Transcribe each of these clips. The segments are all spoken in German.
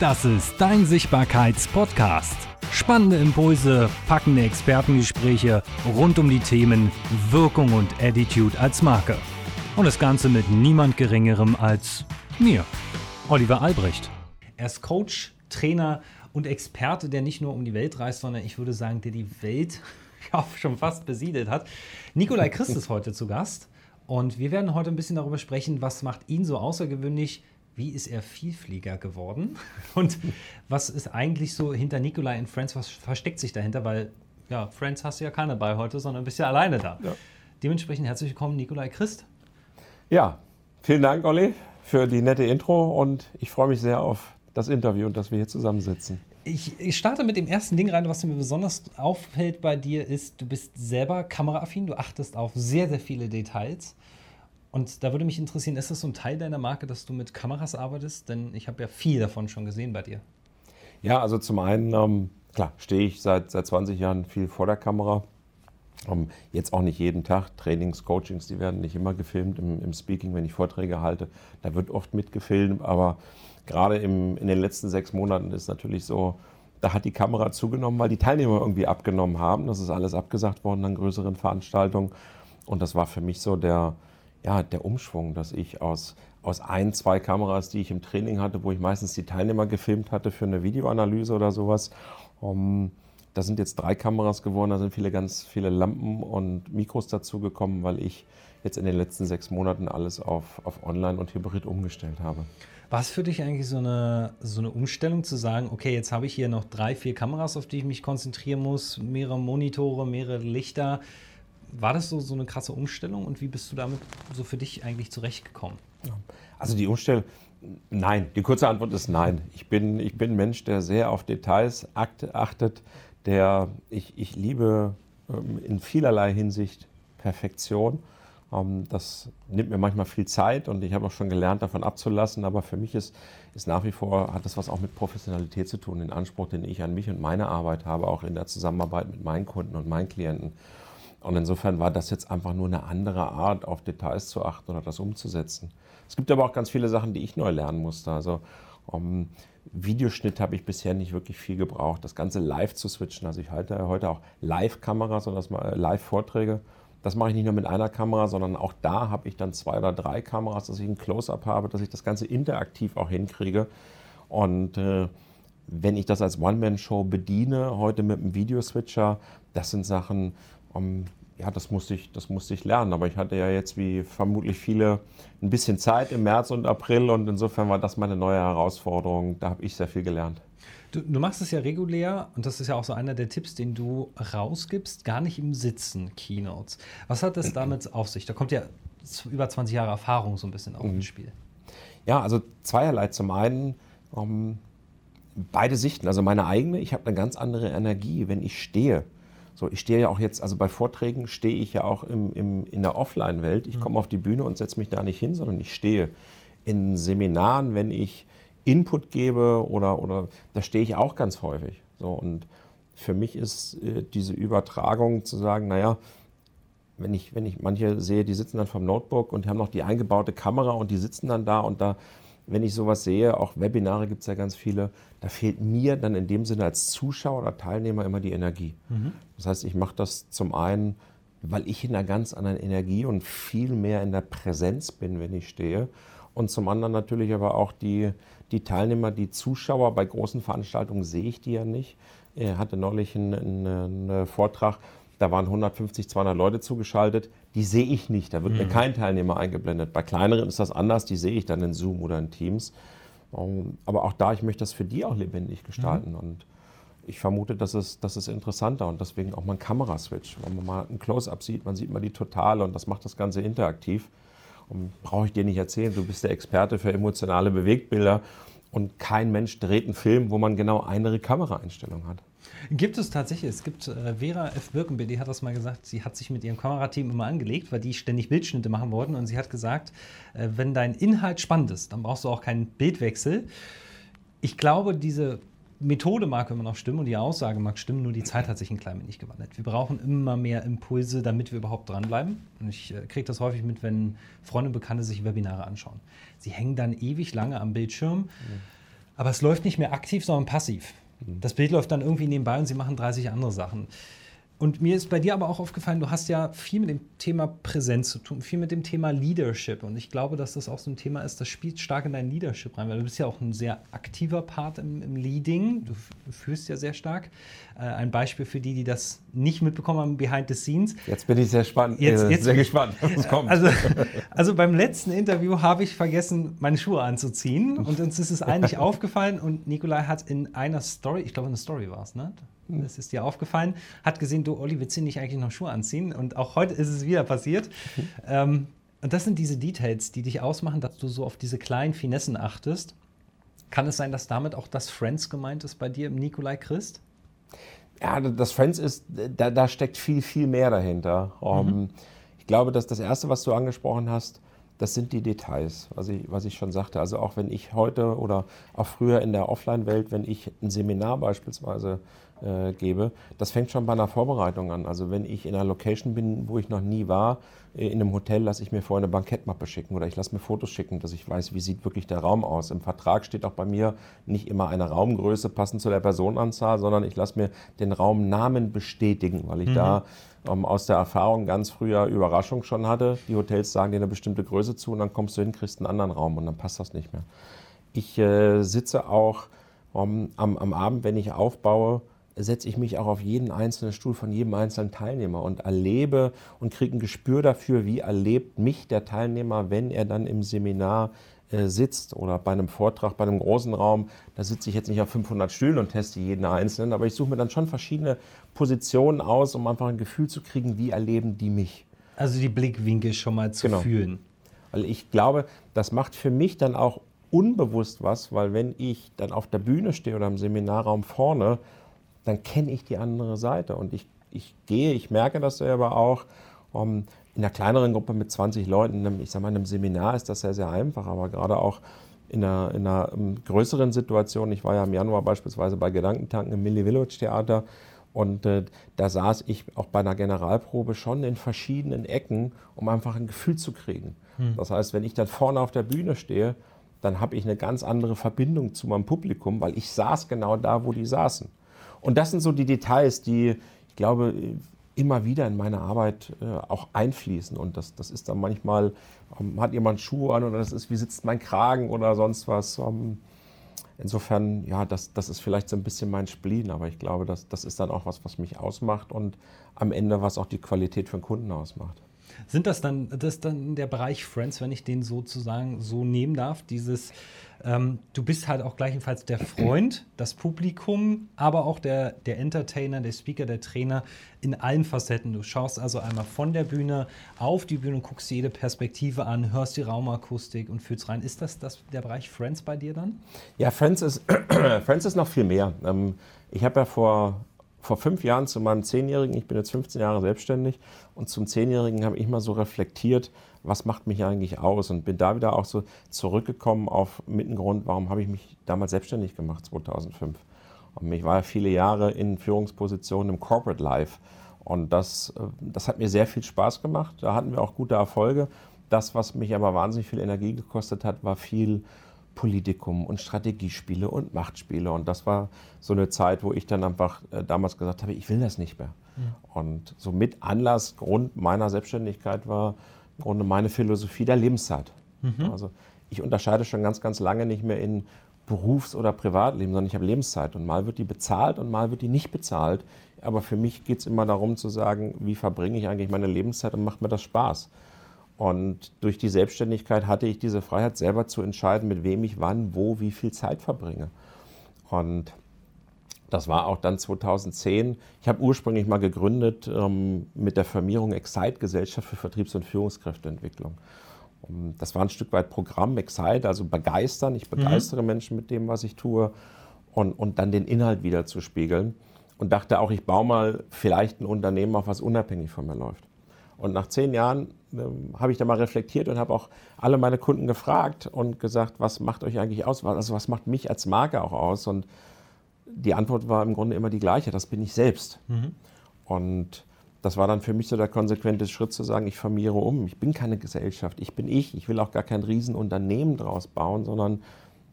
Das ist dein Sichtbarkeits-Podcast. Spannende Impulse, packende Expertengespräche rund um die Themen Wirkung und Attitude als Marke. Und das Ganze mit niemand Geringerem als mir, Oliver Albrecht. Er ist Coach, Trainer und Experte, der nicht nur um die Welt reist, sondern ich würde sagen, der die Welt ja, schon fast besiedelt hat. Nikolai Christ ist heute zu Gast. Und wir werden heute ein bisschen darüber sprechen, was macht ihn so außergewöhnlich, wie ist er Vielflieger geworden und was ist eigentlich so hinter Nikolai in Friends, was versteckt sich dahinter, weil ja, Friends hast du ja keine bei heute, sondern bist ja alleine da. Ja. Dementsprechend herzlich willkommen, Nikolai Christ. Ja, vielen Dank, Olli, für die nette Intro und ich freue mich sehr auf das Interview und dass wir hier zusammensitzen. Ich, ich, starte mit dem ersten Ding rein, was mir besonders auffällt bei dir, ist, du bist selber kameraaffin, du achtest auf sehr, sehr viele Details. Und da würde mich interessieren, ist das so ein Teil deiner Marke, dass du mit Kameras arbeitest? Denn ich habe ja viel davon schon gesehen bei dir. Ja, also zum einen, ähm, klar, stehe ich seit, seit 20 Jahren viel vor der Kamera. Ähm, jetzt auch nicht jeden Tag. Trainings, Coachings, die werden nicht immer gefilmt im, im Speaking, wenn ich Vorträge halte. Da wird oft mitgefilmt, aber gerade im, in den letzten sechs Monaten ist natürlich so, da hat die Kamera zugenommen, weil die Teilnehmer irgendwie abgenommen haben. Das ist alles abgesagt worden an größeren Veranstaltungen. Und das war für mich so der, ja, der Umschwung, dass ich aus, aus ein, zwei Kameras, die ich im Training hatte, wo ich meistens die Teilnehmer gefilmt hatte für eine Videoanalyse oder sowas, um, da sind jetzt drei Kameras geworden, da sind viele ganz viele Lampen und Mikros dazugekommen, weil ich jetzt in den letzten sechs Monaten alles auf, auf Online und Hybrid umgestellt habe. War es für dich eigentlich so eine, so eine Umstellung zu sagen, okay, jetzt habe ich hier noch drei, vier Kameras, auf die ich mich konzentrieren muss, mehrere Monitore, mehrere Lichter? War das so, so eine krasse Umstellung und wie bist du damit so für dich eigentlich zurechtgekommen? Also die Umstellung, nein. Die kurze Antwort ist nein. Ich bin, ich bin ein Mensch, der sehr auf Details achtet, der ich, ich liebe ähm, in vielerlei Hinsicht Perfektion. Ähm, das nimmt mir manchmal viel Zeit und ich habe auch schon gelernt, davon abzulassen. Aber für mich ist, ist nach wie vor, hat das was auch mit Professionalität zu tun, den Anspruch, den ich an mich und meine Arbeit habe, auch in der Zusammenarbeit mit meinen Kunden und meinen Klienten. Und insofern war das jetzt einfach nur eine andere Art, auf Details zu achten oder das umzusetzen. Es gibt aber auch ganz viele Sachen, die ich neu lernen musste. Also um, Videoschnitt habe ich bisher nicht wirklich viel gebraucht. Das Ganze live zu switchen. Also ich halte heute auch Live-Kameras oder äh, Live-Vorträge. Das mache ich nicht nur mit einer Kamera, sondern auch da habe ich dann zwei oder drei Kameras, dass ich ein Close-up habe, dass ich das Ganze interaktiv auch hinkriege. Und äh, wenn ich das als One-Man-Show bediene, heute mit einem Videoswitcher, das sind Sachen, um, ja, das musste, ich, das musste ich lernen. Aber ich hatte ja jetzt wie vermutlich viele ein bisschen Zeit im März und April und insofern war das meine neue Herausforderung. Da habe ich sehr viel gelernt. Du, du, machst es ja regulär und das ist ja auch so einer der Tipps, den du rausgibst, gar nicht im Sitzen, Keynotes. Was hat das damit auf sich? Da kommt ja über 20 Jahre Erfahrung so ein bisschen auf mhm. ins Spiel. Ja, also zweierlei. Zum einen um, beide Sichten. Also meine eigene, ich habe eine ganz andere Energie, wenn ich stehe. So, ich stehe ja auch jetzt, also bei Vorträgen stehe ich ja auch im, im in der Offline-Welt. Ich mhm. komme auf die Bühne und setze mich da nicht hin, sondern ich stehe. In Seminaren, wenn ich Input gebe oder, oder da stehe ich auch ganz häufig. So, und für mich ist äh, diese Übertragung zu sagen, naja, wenn ich, wenn ich manche sehe, die sitzen dann vom Notebook und haben noch die eingebaute Kamera und die sitzen dann da und da wenn ich sowas sehe, auch Webinare gibt es ja ganz viele, da fehlt mir dann in dem Sinne als Zuschauer oder Teilnehmer immer die Energie. Mhm. Das heißt, ich mache das zum einen, weil ich in einer ganz anderen Energie und viel mehr in der Präsenz bin, wenn ich stehe. Und zum anderen natürlich aber auch die, die Teilnehmer, die Zuschauer bei großen Veranstaltungen sehe ich die ja nicht. Ich hatte neulich einen, einen Vortrag, da waren 150, 200 Leute zugeschaltet. Die sehe ich nicht. Da wird mhm. mir kein Teilnehmer eingeblendet. Bei kleineren ist das anders. Die sehe ich dann in Zoom oder in Teams. Ähm, aber auch da, ich möchte das für die auch lebendig gestalten. Mhm. Und ich vermute, das ist, das ist interessanter und deswegen auch mal ein Kameraswitch. Wenn man mal ein Close-up sieht, man sieht mal die Totale und das macht das Ganze interaktiv. Brauche ich dir nicht erzählen, du bist der Experte für emotionale Bewegtbilder und kein Mensch dreht einen Film, wo man genau eine Kameraeinstellung hat. Gibt es tatsächlich. Es gibt äh, Vera F. Birkenbill, die hat das mal gesagt, sie hat sich mit ihrem Kamerateam immer angelegt, weil die ständig Bildschnitte machen wollten. Und sie hat gesagt, äh, wenn dein Inhalt spannend ist, dann brauchst du auch keinen Bildwechsel. Ich glaube, diese Methode mag immer noch stimmen und die Aussage mag stimmen, nur die Zeit hat sich ein klein wenig gewandelt. Wir brauchen immer mehr Impulse, damit wir überhaupt dranbleiben. Und ich äh, kriege das häufig mit, wenn Freunde und Bekannte sich Webinare anschauen. Sie hängen dann ewig lange am Bildschirm. Mhm Aber es läuft nicht mehr aktiv, sondern passiv. Das Bild läuft dann irgendwie nebenbei und sie machen 30 andere Sachen. Und mir ist bei dir aber auch aufgefallen, du hast ja viel mit dem Thema Präsenz zu tun, viel mit dem Thema Leadership. Und ich glaube, dass das auch so ein Thema ist, das spielt stark in dein Leadership rein, weil du bist ja auch ein sehr aktiver Part im, im Leading. Du, führst ja sehr stark. Äh, ein Beispiel für die, die das nicht mitbekommen haben, behind the scenes. Jetzt bin ich sehr spannend, jetzt, äh, jetzt, sehr gespannt, was kommt. Also, also beim letzten Interview habe ich vergessen, meine Schuhe anzuziehen. Und uns ist es eigentlich aufgefallen. Und Nikolai hat in einer Story, ich glaube, eine Story war es, ne? Das ist dir aufgefallen, hat gesehen, du, Olli, willst du nicht eigentlich noch Schuhe anziehen? Und auch heute ist es wieder passiert. Mhm. Ähm, und das sind diese Details, die dich ausmachen, dass du so auf diese kleinen Finessen achtest. Kann es sein, dass damit auch das Friends gemeint ist bei dir im Nikolai Christ? Ja, das Friends ist, da, da steckt viel, viel mehr dahinter. Um, mhm. Ich glaube, dass das Erste, was du angesprochen hast, das sind die Details, was ich, was ich schon sagte. Also auch wenn ich heute oder auch früher in der Offline-Welt, wenn ich ein Seminar beispielsweise äh, gebe, das fängt schon bei einer Vorbereitung an. Also wenn ich in einer Location bin, wo ich noch nie war, äh, in einem Hotel lasse ich mir vorher eine Bankettmappe schicken oder ich lasse mir Fotos schicken, dass ich weiß, wie sieht wirklich der Raum aus. Im Vertrag steht auch bei mir nicht immer eine Raumgröße passend zu der Personenanzahl, sondern ich lasse mir den Raumnamen bestätigen, weil ich mhm. da ähm, aus der Erfahrung ganz früher Überraschung schon hatte. Die Hotels sagen dir eine bestimmte Größe zu und dann kommst du hin, kriegst einen anderen Raum und dann passt das nicht mehr. Ich äh, sitze auch ähm, am, am Abend, wenn ich aufbaue, setze ich mich auch auf jeden einzelnen Stuhl von jedem einzelnen Teilnehmer und erlebe und kriege ein Gespür dafür, wie erlebt mich der Teilnehmer, wenn er dann im Seminar äh, sitzt oder bei einem Vortrag, bei einem großen Raum. Da sitze ich jetzt nicht auf 500 Stühlen und teste jeden einzelnen, aber ich suche mir dann schon verschiedene Positionen aus, um einfach ein Gefühl zu kriegen, wie erleben die mich. Also die Blickwinkel schon mal zu genau. fühlen. Weil ich glaube, das macht für mich dann auch unbewusst was, weil wenn ich dann auf der Bühne stehe oder im Seminarraum vorne, dann kenne ich die andere Seite. Und ich, ich gehe, ich merke das selber auch. Um, in einer kleineren Gruppe mit 20 Leuten, ich sage mal, in einem Seminar ist das sehr, sehr einfach, aber gerade auch in einer, in einer ähm, größeren Situation, ich war ja im Januar beispielsweise bei Gedankentanken im Milli Village Theater und äh, da saß ich auch bei einer Generalprobe schon in verschiedenen Ecken, um einfach ein Gefühl zu kriegen. Hm. Das heißt, wenn ich dann vorne auf der Bühne stehe, dann habe ich eine ganz andere Verbindung zu meinem Publikum, weil ich saß genau da, wo die saßen. Und das sind so die Details, die, ich glaube, immer wieder in meine Arbeit äh, auch einfließen. Und das, das ist dann manchmal, um, hat jemand Schuhe an oder das ist, wie sitzt mein Kragen oder sonst was. Um, insofern, ja, das, das ist vielleicht so ein bisschen mein Spleen, aber ich glaube, das, das ist dann auch was, was mich ausmacht und am Ende, was auch die Qualität für den Kunden ausmacht. Sind das dann, das dann der Bereich Friends, wenn ich den sozusagen so nehmen darf, dieses ähm, du bist halt auch gleichenfalls der Freund, das Publikum, aber auch der, der Entertainer, der Speaker, der Trainer in allen Facetten. Du schaust also einmal von der Bühne auf die Bühne, guckst jede Perspektive an, hörst die Raumakustik und fühlst rein. Ist das, das der Bereich Friends bei dir dann? Ja, Friends ist, Friends ist noch viel mehr. Ähm, ich habe ja vor vor fünf Jahren zu meinem Zehnjährigen, ich bin jetzt 15 Jahre selbstständig, und zum Zehnjährigen habe ich mal so reflektiert, was macht mich eigentlich aus? Und bin da wieder auch so zurückgekommen auf mit dem Grund, warum habe ich mich damals selbstständig gemacht, 2005. Und ich war ja viele Jahre in Führungspositionen im Corporate Life. Und das, äh, das hat mir sehr viel Spaß gemacht. Da hatten wir auch gute Erfolge. Das, was mich aber wahnsinnig viel Energie gekostet hat, war viel Politikum und Strategiespiele und Machtspiele. Und das war so eine Zeit, wo ich dann einfach äh, damals gesagt habe, ich will das nicht mehr. Ja. Und so mit Anlass, Grund meiner Selbstständigkeit war, Grunde meine Philosophie der Lebenszeit. Mhm. Also ich unterscheide schon ganz, ganz lange nicht mehr in Berufs- oder Privatleben, sondern ich habe Lebenszeit und mal wird die bezahlt und mal wird die nicht bezahlt. Aber für mich geht es immer darum zu sagen, wie verbringe ich eigentlich meine Lebenszeit und macht mir das Spaß. Und durch die Selbstständigkeit hatte ich diese Freiheit, selber zu entscheiden, mit wem ich wann, wo, wie viel Zeit verbringe. Und das war auch dann 2010. Ich habe ursprünglich mal gegründet ähm, mit der Firmierung Excite Gesellschaft für Vertriebs- und Führungskräfteentwicklung. Um, das war ein Stück weit Programm Excite, also begeistern. Ich begeistere mhm. Menschen mit dem, was ich tue und, und dann den Inhalt wieder zu spiegeln. Und dachte auch, ich baue mal vielleicht ein Unternehmen auf, was unabhängig von mir läuft. Und nach zehn Jahren ähm, habe ich da mal reflektiert und habe auch alle meine Kunden gefragt und gesagt, was macht euch eigentlich aus? Also was macht mich als Marke auch aus? Und die Antwort war im Grunde immer die gleiche, das bin ich selbst. Mhm. Und das war dann für mich so der konsequente Schritt zu sagen, ich formiere um. Ich bin keine Gesellschaft, ich bin ich. Ich will auch gar kein Riesenunternehmen draus bauen, sondern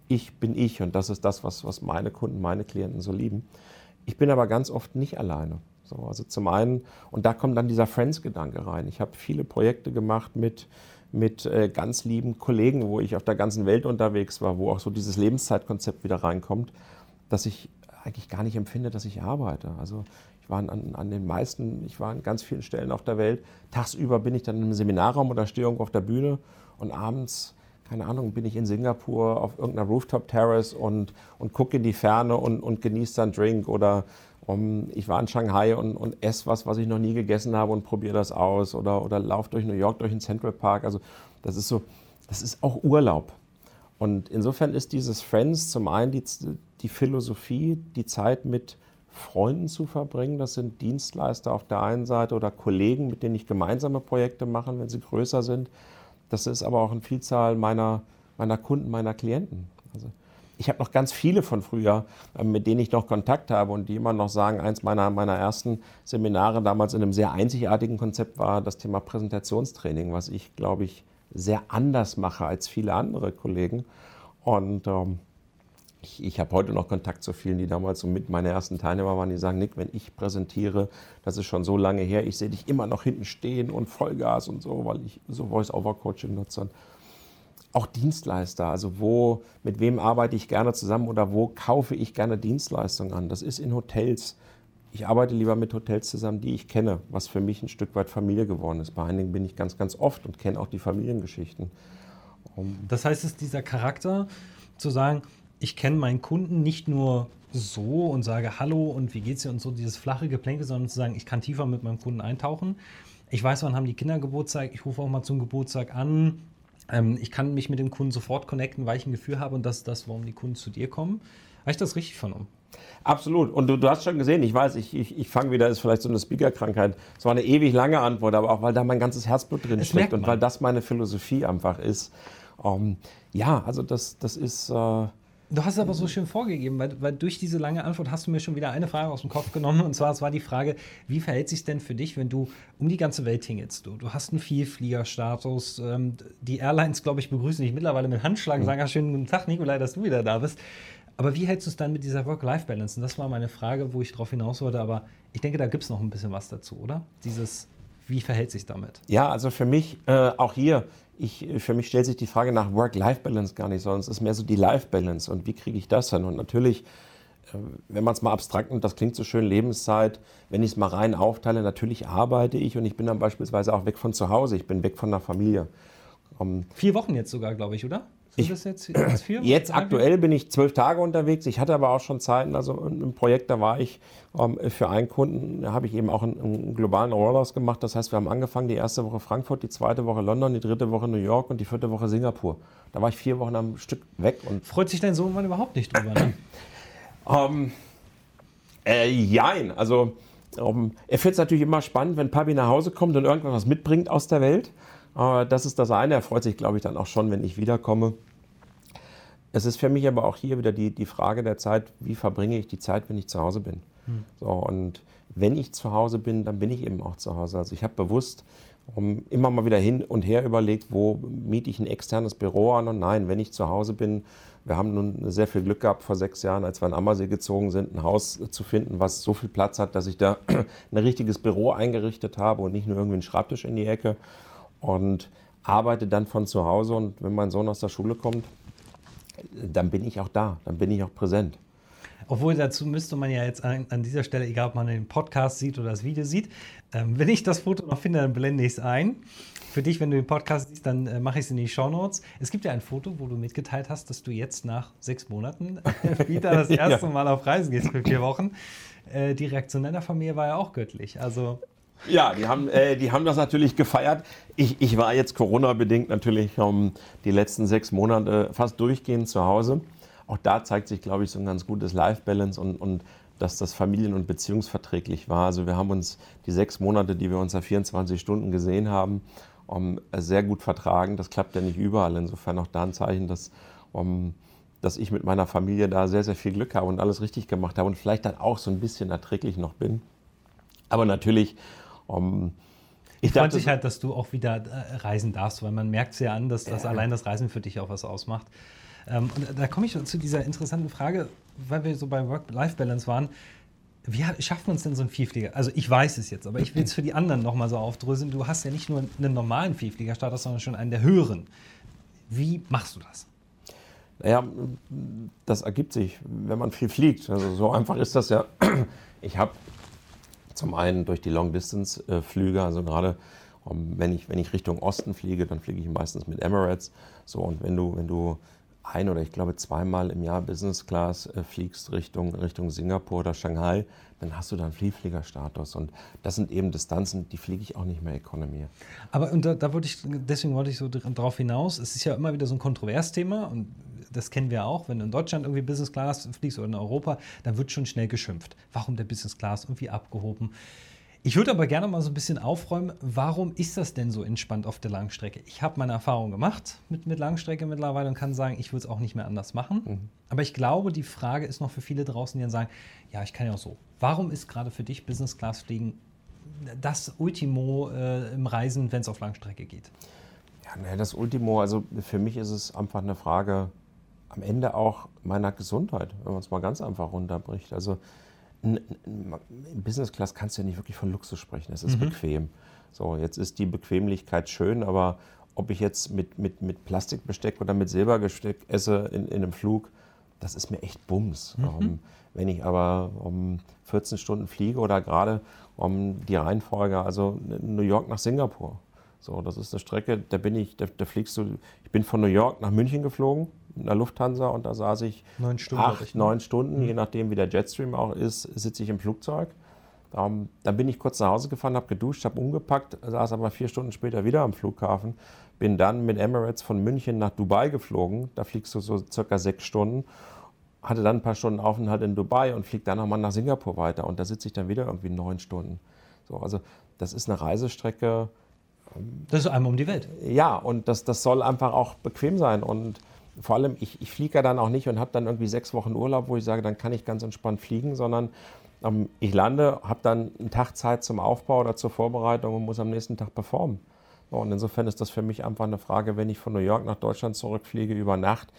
ich bin ich und das ist das, was, was meine Kunden, meine Klienten so lieben. Ich bin aber ganz oft nicht alleine. So, also zum einen, und da kommt dann dieser Friends-Gedanke rein. Ich habe viele Projekte gemacht mit, mit äh, ganz lieben Kollegen, wo ich auf der ganzen Welt unterwegs war, wo auch so dieses Lebenszeitkonzept wieder reinkommt, dass ich eigentlich gar nicht empfinde, dass ich arbeite. Also ich war an, an, den meisten, ich war an ganz vielen Stellen auf der Welt. Tagsüber bin ich dann im Seminarraum oder stehe irgendwo auf der Bühne und abends, keine Ahnung, bin ich in Singapur auf irgendeiner Rooftop Terrace und, und gucke in die Ferne und, und genieße dann Drink oder um, ich war in Shanghai und, und esse was, was ich noch nie gegessen habe und probiere das aus oder, oder laufe durch New York, durch den Central Park. Also das ist so, das ist auch Urlaub. Und insofern ist dieses Friends zum einen die, die Philosophie, die Zeit mit Freunden zu verbringen. Das sind Dienstleister auf der einen Seite oder Kollegen, mit denen ich gemeinsame Projekte mache, wenn sie größer sind. Das ist aber auch eine Vielzahl meiner, meiner Kunden, meiner Klienten. Also ich habe noch ganz viele von früher, äh, mit denen ich noch Kontakt habe und die immer noch sagen, eins meiner, meiner ersten Seminare damals in einem sehr einzigartigen Konzept war das Thema Präsentationstraining, was ich, glaube ich, sehr anders mache als viele andere Kollegen. Und ähm, ich, ich habe heute noch Kontakt zu vielen, die damals so mit meine ersten Teilnehmer waren, die sagen, Nick, wenn ich präsentiere, das ist schon so lange her, ich sehe dich immer noch hinten stehen und Vollgas und so, weil ich so Voice-Over-Coaching nutze. Auch Dienstleister, also wo, mit wem arbeite ich gerne zusammen oder wo kaufe ich gerne Dienstleistungen an? Das ist in Hotels. Ich arbeite lieber mit Hotels zusammen, die ich kenne, was für mich ein Stück weit Familie geworden ist. Bei einigen bin ich ganz, ganz oft und kenne auch die Familiengeschichten. Das heißt, es ist dieser Charakter, zu sagen, ich kenne meinen Kunden nicht nur so und sage Hallo und wie geht's dir und so dieses flache Geplänkel, sondern zu sagen, ich kann tiefer mit meinem Kunden eintauchen. Ich weiß, wann haben die Kinder Geburtstag, ich rufe auch mal zum Geburtstag an. Ähm, ich kann mich mit dem Kunden sofort connecten, weil ich ein Gefühl habe und das ist das, warum die Kunden zu dir kommen. Habe ich das richtig vernommen? Absolut. Und du, du, hast schon gesehen, ich weiß, ich, ich, ich fange wieder, ist vielleicht so eine Speaker-Krankheit. Es war eine ewig lange Antwort, aber auch weil da mein ganzes Herzblut drin das steckt und weil das meine Philosophie einfach ist. Ähm, ja, also das, das ist. Äh, Du hast es aber so schön vorgegeben, weil, weil, durch diese lange Antwort hast du mir schon wieder eine Frage aus dem Kopf genommen. Und zwar, es war die Frage, wie verhält sich denn für dich, wenn du um die ganze Welt tingelst? Du, du hast einen Vielfliegerstatus. Ähm, die Airlines, glaube ich, begrüßen dich mittlerweile mit Handschlag und sagen, mhm. schönen guten Tag, Nikolai, dass du wieder da bist. Aber wie hältst du es dann mit dieser Work-Life-Balance? Und das war meine Frage, wo ich darauf hinaus wollte. Aber ich denke, da gibt es noch ein bisschen was dazu, oder? Dieses, wie verhält sich damit? Ja, also für mich äh, auch hier ich, für mich stellt sich die Frage nach Work-Life-Balance gar nicht, sondern es ist mehr so die Life-Balance und wie kriege ich das hin? Und natürlich, äh, wenn man es mal abstrakt nimmt, das klingt so schön, Lebenszeit, wenn ich es mal rein aufteile, natürlich arbeite ich und ich bin dann beispielsweise auch weg von zu Hause, ich bin weg von der Familie. Um, Vier Wochen jetzt sogar, glaube ich, oder? Ich, jetzt, jetzt, jetzt aktuell bin ich zwölf Tage unterwegs. Ich hatte aber auch schon Zeiten, also im Projekt, da war ich ähm, für einen Kunden, da habe ich eben auch einen, einen globalen Rollout gemacht. Das heißt, wir haben angefangen, die erste Woche Frankfurt, die zweite Woche London, die dritte Woche New York und die vierte Woche Singapur. Da war ich vier Wochen am Stück weg. Und Freut sich dein Sohn mal überhaupt nicht drüber, ne? ähm, äh, jein, also ähm, er findet es natürlich immer spannend, wenn Papi nach Hause kommt und irgendwas mitbringt aus der Welt. Äh, das ist das eine. Er freut sich, glaube ich, dann auch schon, wenn ich wiederkomme. Es ist für mich aber auch hier wieder die, die Frage der Zeit, wie verbringe ich die Zeit, wenn ich zu Hause bin. Hm. So, und wenn ich zu Hause bin, dann bin ich eben auch zu Hause. Also ich habe bewusst um, immer mal wieder hin und her überlegt, wo miete ich ein externes Büro an und nein, wenn ich zu Hause bin, wir haben nun sehr viel Glück gehabt vor sechs Jahren, als wir in Ammersee gezogen sind, ein Haus zu finden, was so viel Platz hat, dass ich da ein richtiges Büro eingerichtet habe und nicht nur irgendwie einen Schreibtisch in die Ecke und arbeite dann von zu Hause und wenn mein Sohn aus der Schule kommt, dann bin ich auch da, dann bin ich auch präsent. Obwohl dazu müsste man ja jetzt an, an, dieser Stelle, egal ob man den Podcast sieht oder das Video sieht, ähm, wenn ich das Foto noch finde, dann blende ich es ein. Für dich, wenn du den Podcast siehst, dann äh, mache ich es in die Show Notes. Es gibt ja ein Foto, wo du mitgeteilt hast, dass du jetzt nach sechs Monaten wieder das erste ja. Mal auf Reisen gehst für vier Wochen. Äh, die Reaktion deiner Familie war ja auch göttlich. Also ja, die haben, äh, die haben das natürlich gefeiert. Ich, ich war jetzt Corona-bedingt natürlich um, die letzten sechs Monate fast durchgehend zu Hause. Auch da zeigt sich, glaube ich, so ein ganz gutes Life-Balance und, und dass das familien- und beziehungsverträglich war. Also wir haben uns die sechs Monate, die wir uns da 24 Stunden gesehen haben, um, sehr gut vertragen. Das klappt ja nicht überall. Insofern auch da ein Zeichen, dass, um, dass ich mit meiner Familie da sehr, sehr viel Glück habe und alles richtig gemacht habe und vielleicht dann auch so ein bisschen erträglich noch bin. Aber natürlich um, ich freue sich halt, dass du auch wieder äh, reisen darfst, weil man merkt es ja an, dass, dass ja. allein das Reisen für dich auch was ausmacht. Ähm, und da komme ich zu dieser interessanten Frage, weil wir so bei Work-Life-Balance waren. Wie schafft man es denn so ein Vielflieger? Also ich weiß es jetzt, aber ich will es für die anderen nochmal so aufdröseln. Du hast ja nicht nur einen normalen Vielfliegerstatus, sondern schon einen der höheren. Wie machst du das? Naja, das ergibt sich, wenn man viel fliegt. Also so einfach ist das ja. Ich habe zum einen durch die Long-Distance-Flüge, also gerade wenn ich, wenn ich Richtung Osten fliege, dann fliege ich meistens mit Emirates. So, und wenn du, wenn du ein oder ich glaube zweimal im Jahr Business Class äh, fliegst Richtung, Richtung Singapur oder Shanghai, dann hast du dann Vielfliegerstatus. Und das sind eben Distanzen, die fliege ich auch nicht mehr Economy. Aber da, da wollte ich, deswegen wollte ich so darauf hinaus, es ist ja immer wieder so ein Kontroversthema und das kennen wir auch, wenn du in Deutschland irgendwie Business Class fliegst oder in Europa, dann wird schon schnell geschimpft. Warum der Business Class irgendwie abgehoben? Ich würde aber gerne mal so ein bisschen aufräumen, warum ist das denn so entspannt auf der Langstrecke? Ich habe meine Erfahrung gemacht mit, mit Langstrecke mittlerweile und kann sagen, ich würde es auch nicht mehr anders machen. Mhm. Aber ich glaube, die Frage ist noch für viele draußen, die dann sagen, ja, ich kann ja auch so. Warum ist gerade für dich Business Class Fliegen das Ultimo äh, im Reisen, wenn es auf Langstrecke geht? Ja, ne, das Ultimo, also für mich ist es einfach eine Frage am Ende auch meiner Gesundheit, wenn man es mal ganz einfach runterbricht. Also in Business Class kannst du ja nicht wirklich von Luxus sprechen. Es ist mhm. bequem. So, jetzt ist die Bequemlichkeit schön, aber ob ich jetzt mit, mit, mit Plastikbesteck oder mit Silbergesteck esse in, in einem Flug, das ist mir echt Bums. Mhm. Um, ähm, wenn ich aber um 14 Stunden fliege oder gerade um die Reihenfolge, also New York nach Singapur. So, das ist eine Strecke, da bin ich, da, da fliegst du, ich bin von New York nach München geflogen, in der Lufthansa und da saß ich neun Stunden, acht, neun Stunden, mhm. je nachdem wie der Jetstream auch ist, sitze ich im Flugzeug. Um, dann bin ich kurz nach Hause gefahren, habe geduscht, habe umgepackt, saß aber vier Stunden später wieder am Flughafen. Bin dann mit Emirates von München nach Dubai geflogen. Da fliegst du so circa sechs Stunden. Hatte dann ein paar Stunden Aufenthalt in Dubai und flieg dann nochmal nach Singapur weiter. Und da sitze ich dann wieder irgendwie neun Stunden. So, also das ist eine Reisestrecke. Das ist einmal um die Welt. Ja, und das, das soll einfach auch bequem sein. Und vor allem, ich, ich fliege ja dann auch nicht und habe dann irgendwie sechs Wochen Urlaub, wo ich sage, dann kann ich ganz entspannt fliegen, sondern ähm, ich lande, habe dann einen Tag Zeit zum Aufbau oder zur Vorbereitung und muss am nächsten Tag performen. Und insofern ist das für mich einfach eine Frage, wenn ich von New York nach Deutschland zurückfliege über Nacht,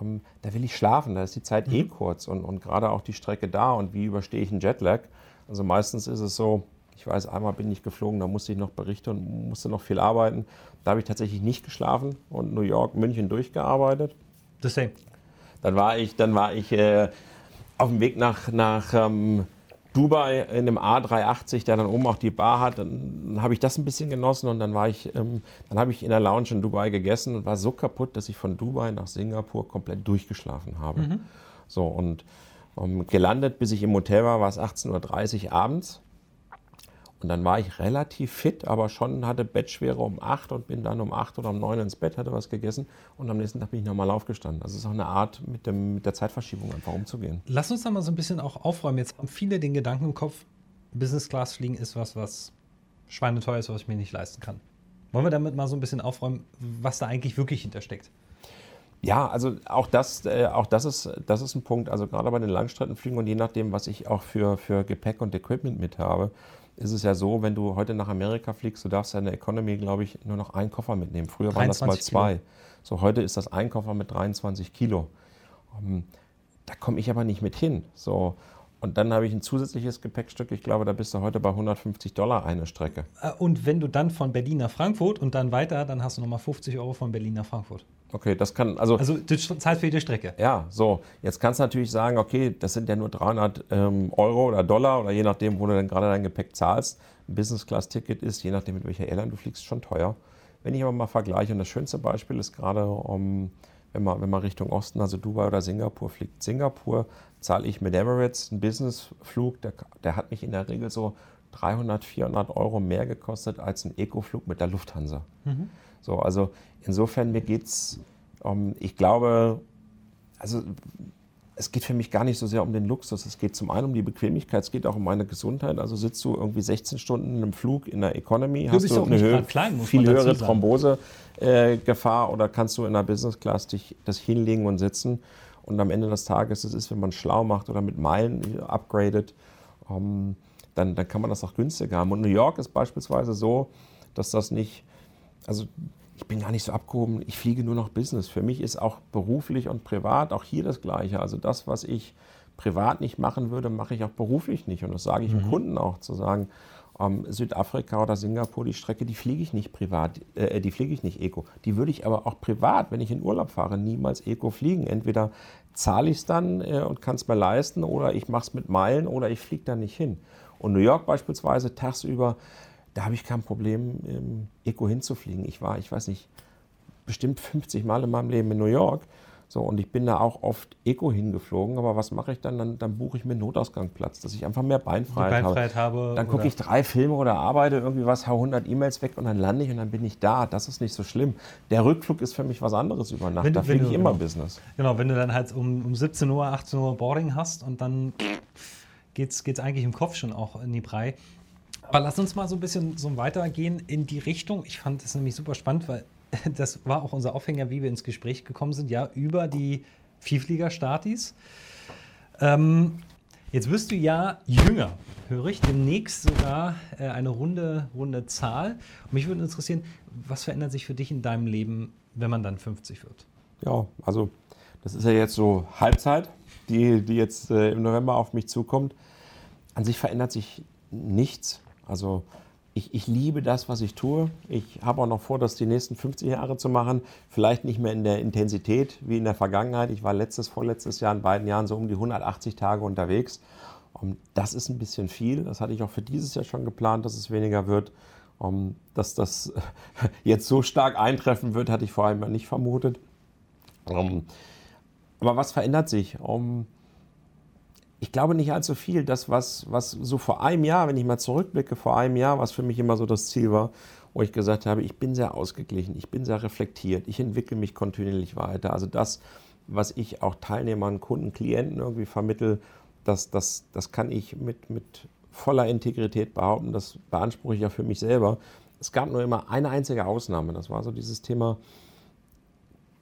ähm, da will ich schlafen, da ist die Zeit eh mhm. eh kurz und, und gerade auch die Strecke da und wie überstehe ich einen Jetlag. Also meistens ist es so, ich weiß, einmal bin ich geflogen, da musste ich noch berichten und musste noch viel arbeiten. Da habe ich tatsächlich nicht geschlafen und New York, München durchgearbeitet. The same. Dann war ich, dann war ich äh, auf dem Weg nach, nach ähm, Dubai in einem A380, der dann oben auch die Bar hat. Dann habe ich das ein bisschen genossen und dann war ich, ähm, dann habe ich in der Lounge in Dubai gegessen und war so kaputt, dass ich von Dubai nach Singapur komplett durchgeschlafen habe. Mhm. So und ähm, gelandet, bis ich im Hotel war, war es 18.30 Uhr abends. Und dann war ich relativ fit, aber schon hatte Bettschwere um 8 und bin dann um 8 oder um 9 ins Bett, hatte was gegessen und am nächsten Tag bin ich nochmal aufgestanden. Das ist auch eine Art, mit, dem, mit der Zeitverschiebung einfach umzugehen. Lass uns da mal so ein bisschen auch aufräumen. Jetzt haben viele den Gedanken im Kopf, Business Class fliegen ist was, was schweineteuer ist, was ich mir nicht leisten kann. Wollen wir damit mal so ein bisschen aufräumen, was da eigentlich wirklich hintersteckt? Ja, also auch das, äh, auch das ist, das ist ein Punkt. Also gerade bei den Langstreckenflügen und je nachdem, was ich auch für, für Gepäck und Equipment mit habe, ist es ja so, wenn du heute nach Amerika fliegst, du darfst ja in der Economy, glaube ich, nur noch einen Koffer mitnehmen. Früher waren das mal zwei. Kilo. So, heute ist das ein Koffer mit 23 Kilo. Um, ähm, da komme ich aber nicht mit hin. So, und dann habe ich ein zusätzliches Gepäckstück. Ich glaube, da bist du heute bei 150 Dollar eine Strecke. Äh, und wenn du dann von Berlin nach Frankfurt und dann weiter, dann hast du nochmal 50 Euro von Berlin nach Frankfurt. Okay, das kann, also. Also, du zahlst für jede Strecke. Ja, so. Jetzt kannst du natürlich sagen, okay, das sind ja nur 300 ähm, Euro oder Dollar oder je nachdem, wo du dann gerade dein Gepäck zahlst. Ein Business-Class-Ticket ist, je nachdem, mit welcher Airline du fliegst, schon teuer. Wenn ich aber mal vergleiche, und das schönste Beispiel ist gerade, um, wenn, man, wenn man Richtung Osten, also Dubai oder Singapur fliegt. Singapur zahle ich mit Emirates einen Businessflug, der, der hat mich in der Regel so 300, 400 Euro mehr gekostet als ein Eco-Flug mit der Lufthansa. Mhm. So, also insofern, mir geht es, um, ich glaube, also es geht für mich gar nicht so sehr um den Luxus. Es geht zum einen um die Bequemlichkeit, es geht auch um meine Gesundheit. Also sitzt du irgendwie 16 Stunden in einem Flug in der Economy, du hast du eine Höhe, klein, viel höhere Thrombosegefahr äh, oder kannst du in der Business Class dich das hinlegen und sitzen. Und am Ende des Tages, das ist, wenn man schlau macht oder mit Meilen upgradet, um, dann, dann kann man das auch günstiger haben. Und New York ist beispielsweise so, dass das nicht, also ich bin gar nicht so abgehoben, ich fliege nur noch Business. Für mich ist auch beruflich und privat auch hier das Gleiche. Also das, was ich privat nicht machen würde, mache ich auch beruflich nicht. Und das sage ich mhm. dem Kunden auch, zu sagen, ähm, Südafrika oder Singapur, die Strecke, die fliege ich nicht privat, äh, die fliege ich nicht Eco. Die würde ich aber auch privat, wenn ich in Urlaub fahre, niemals Eco fliegen. Entweder zahle ich es dann äh, und kann es mir leisten oder ich mache es mit Meilen oder ich fliege da nicht hin. Und New York beispielsweise tagsüber, da habe ich kein Problem, ähm, Eco hinzufliegen. Ich war, ich weiß nicht, bestimmt 50 Mal in meinem Leben in New York so, und ich bin da auch oft Eco hingeflogen, aber was mache ich dann? Dann, dann buche ich mir einen Notausgangsplatz, dass ich einfach mehr Beinfreiheit, Beinfreiheit habe. habe. Dann gucke ich drei Filme oder arbeite irgendwie was, hau 100 E-Mails weg und dann lande ich und dann bin ich da. Das ist nicht so schlimm. Der Rückflug ist für mich was anderes über Nacht. Wenn, da fliege ich immer genau, Business. Genau, wenn du dann halt um, um 17 Uhr, 18 Uhr Boarding hast und dann geht es eigentlich im Kopf schon auch in die Brei. Aber lass uns mal so ein bisschen so weitergehen in die Richtung. Ich fand es nämlich super spannend, weil das war auch unser Aufhänger, wie wir ins Gespräch gekommen sind, ja, über die Vielflieger-Statis. Ähm, jetzt wirst du ja jünger, höre ich, demnächst sogar äh, eine runde, runde Zahl. Und mich würde interessieren, was verändert sich für dich in deinem Leben, wenn man dann 50 wird? Ja, also das ist ja jetzt so Halbzeit, die, die jetzt äh, im November auf mich zukommt. An sich verändert sich nichts. Also ich, ich, liebe das, was ich tue. Ich habe auch noch vor, das die nächsten 50 Jahre zu machen. Vielleicht nicht mehr in der Intensität wie in der Vergangenheit. Ich war letztes, vorletztes Jahr in beiden Jahren so um die 180 Tage unterwegs. Und das ist ein bisschen viel. Das hatte ich auch für dieses Jahr schon geplant, dass es weniger wird. Um, dass das jetzt so stark eintreffen wird, hatte ich vor allem nicht vermutet. Um, aber was verändert sich? Um, ich glaube nicht allzu viel. Das, was, was so vor einem Jahr, wenn ich mal zurückblicke, vor einem Jahr, was für mich immer so das Ziel war, wo ich gesagt habe, ich bin sehr ausgeglichen, ich bin sehr reflektiert, ich entwickle mich kontinuierlich weiter. Also das, was ich auch Teilnehmern, Kunden, Klienten irgendwie vermittel, das, das, das kann ich mit, mit voller Integrität behaupten. Das beanspruche ich ja für mich selber. Es gab nur immer eine einzige Ausnahme. Das war so dieses Thema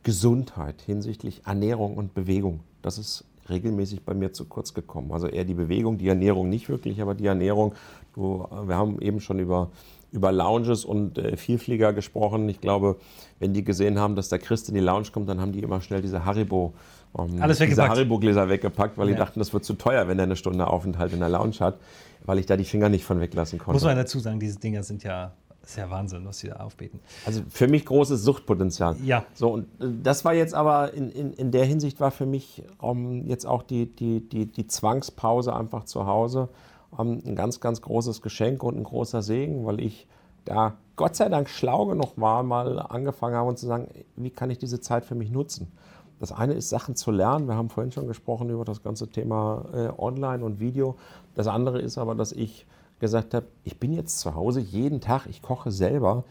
Gesundheit hinsichtlich Ernährung und Bewegung. Das ist regelmäßig bei mir zu kurz gekommen. Also eher die Bewegung, die Ernährung nicht wirklich, aber die Ernährung. Du, wir haben eben schon über, über Lounges und äh, Vielflieger gesprochen. Ich glaube, wenn die gesehen haben, dass der Christ in die Lounge kommt, dann haben die immer schnell diese Haribo, ähm, Alles diese Haribo-Gläser weggepackt, weil ja. die dachten, das wird zu teuer, wenn er eine Stunde Aufenthalt in der Lounge hat, weil ich da die Finger nicht von weglassen konnte. Muss man dazu sagen, diese Dinger sind ja das ist ja Wahnsinn, was sie da aufbeten. Also für mich großes Suchtpotenzial. Ja. So, und äh, das war jetzt aber in, in, in der Hinsicht war für mich um, ähm, jetzt auch die, die, die, die Zwangspause einfach zu Hause um, ähm, ein ganz, ganz großes Geschenk und ein großer Segen, weil ich da Gott sei Dank schlau genug war, mal angefangen habe und zu sagen, wie kann ich diese Zeit für mich nutzen? Das eine ist Sachen zu lernen. Wir haben vorhin schon gesprochen über das ganze Thema äh, Online und Video. Das andere ist aber, dass ich gesagt habe, ich bin jetzt zu Hause jeden Tag, ich koche selber.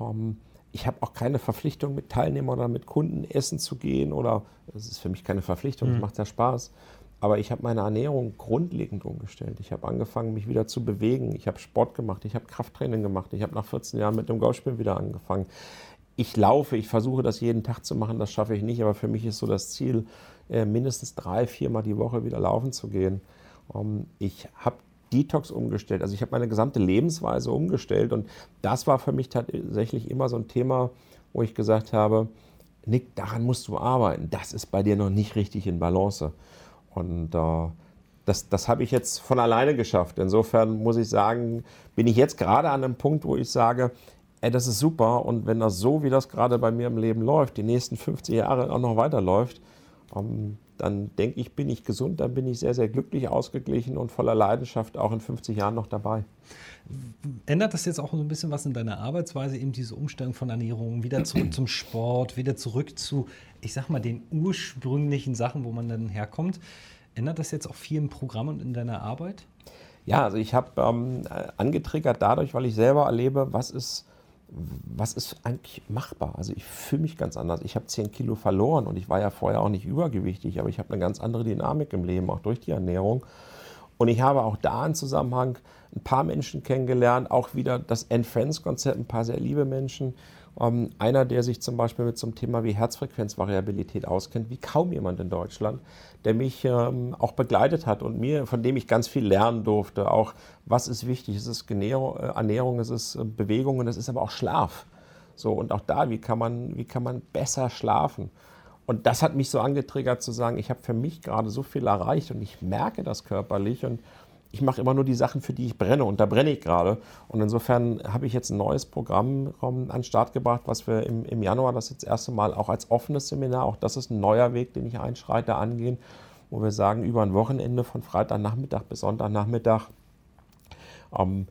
Ähm, ich habe auch keine Verpflichtung mit Teilnehmern oder mit Kunden essen zu gehen oder das ist für mich keine Verpflichtung, es mhm. macht ja Spaß. Aber ich habe meine Ernährung grundlegend umgestellt. Ich habe angefangen, mich wieder zu bewegen. Ich habe Sport gemacht, ich habe Krafttraining gemacht. Ich habe nach 14 Jahren mit dem Golfspielen wieder angefangen. Ich laufe, ich versuche das jeden Tag zu machen, das schaffe ich nicht, aber für mich ist so das Ziel, äh, mindestens drei, viermal die Woche wieder laufen zu gehen. Ähm, ich habe Detox umgestellt. Also ich habe meine gesamte Lebensweise umgestellt und das war für mich tatsächlich immer so ein Thema, wo ich gesagt habe, Nick, daran musst du arbeiten. Das ist bei dir noch nicht richtig in Balance. Und äh, das, das habe ich jetzt von alleine geschafft. Insofern muss ich sagen, bin ich jetzt gerade an einem Punkt, wo ich sage, ey, das ist super. Und wenn das so, wie das gerade bei mir im Leben läuft, die nächsten 50 Jahre auch noch weiterläuft, dann denke ich, bin ich gesund, dann bin ich sehr, sehr glücklich, ausgeglichen und voller Leidenschaft auch in 50 Jahren noch dabei. Ändert das jetzt auch so ein bisschen was in deiner Arbeitsweise, eben diese Umstellung von Ernährung, wieder zurück zum Sport, wieder zurück zu, ich sag mal, den ursprünglichen Sachen, wo man dann herkommt? Ändert das jetzt auch viel im Programm und in deiner Arbeit? Ja, also ich habe ähm, angetriggert dadurch, weil ich selber erlebe, was ist was ist eigentlich machbar? Also ich fühle mich ganz anders. Ich habe 10 Kilo verloren und ich war ja vorher auch nicht übergewichtig, aber ich habe eine ganz andere Dynamik im Leben, auch durch die Ernährung. Und ich habe auch da im Zusammenhang ein paar Menschen kennengelernt, auch wieder das End-Friends-Konzept, ein paar sehr liebe Menschen. Ähm, einer, der sich zum Beispiel mit so einem Thema wie Herzfrequenzvariabilität auskennt, wie kaum jemand in Deutschland, der mich ähm, auch begleitet hat und mir, von dem ich ganz viel lernen durfte. Auch was ist wichtig? Es ist Ernährung, es ist äh, Bewegung und es ist aber auch Schlaf. So, und auch da, wie kann man, wie kann man besser schlafen? Und das hat mich so angetriggert zu sagen, ich habe für mich gerade so viel erreicht und ich merke das körperlich und ich mache immer nur die Sachen, für die ich brenne und da brenne ich gerade. Und insofern habe ich jetzt ein neues Programm um, an den Start gebracht, was wir im, im Januar das jetzt erste Mal auch als offenes Seminar, auch das ist ein neuer Weg, den ich einschreite, angehen, wo wir sagen, über ein Wochenende von Freitagnachmittag bis Sonntagnachmittag ähm,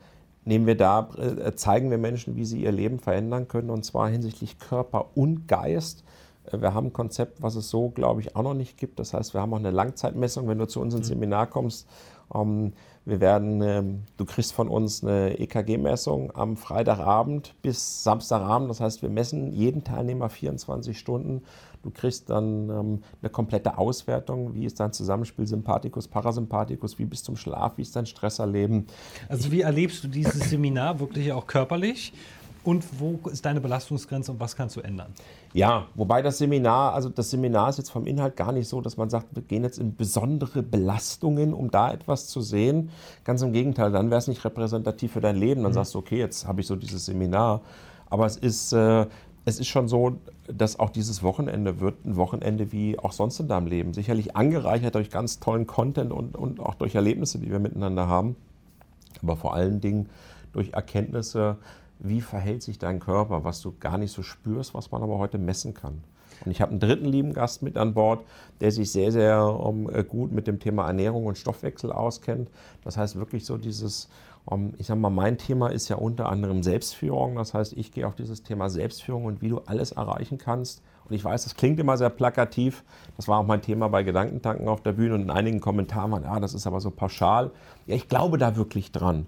nehmen wir da, äh, zeigen wir Menschen, wie sie ihr Leben verändern können und zwar hinsichtlich Körper und Geist. Äh, wir haben ein Konzept, was es so, glaube ich, auch noch nicht gibt. Das heißt, wir haben auch eine Langzeitmessung. Wenn du zu uns ins mhm. Seminar kommst, ähm, wir werden, ähm, du kriegst von uns eine EKG-Messung am Freitagabend bis Samstagabend. Das heißt, wir messen jeden Teilnehmer 24 Stunden. Du kriegst dann ähm, eine komplette Auswertung. Wie ist dein Zusammenspiel Sympathikus, Parasympathikus? Wie bist du im Schlaf? Wie ist dein Stresserleben? Also, wie erlebst du dieses Seminar wirklich auch körperlich? Und wo ist deine Belastungsgrenze und was kannst du ändern? Ja, wobei das Seminar, also das Seminar ist jetzt vom Inhalt gar nicht so, dass man sagt, wir gehen jetzt in besondere Belastungen, um da etwas zu sehen. Ganz im Gegenteil, dann wäre es nicht repräsentativ für dein Leben. Dann mhm. sagst du, okay, jetzt habe ich so dieses Seminar. Aber es ist, äh, es ist schon so, dass auch dieses Wochenende wird ein Wochenende wie auch sonst in deinem Leben. Sicherlich angereichert durch ganz tollen Content und, und auch durch Erlebnisse, die wir miteinander haben. Aber vor allen Dingen durch Erkenntnisse, wie verhält sich dein Körper, was du gar nicht so spürst, was man aber heute messen kann. Und ich habe einen dritten lieben Gast mit an Bord, der sich sehr, sehr um, äh, gut mit dem Thema Ernährung und Stoffwechsel auskennt. Das heißt wirklich so dieses, um, ich sage mal, mein Thema ist ja unter anderem Selbstführung. Das heißt, ich gehe auf dieses Thema Selbstführung und wie du alles erreichen kannst. Und ich weiß, das klingt immer sehr plakativ. Das war auch mein Thema bei Gedankentanken auf der Bühne und in einigen Kommentaren waren, ah, das ist aber so pauschal. Ja, ich glaube da wirklich dran.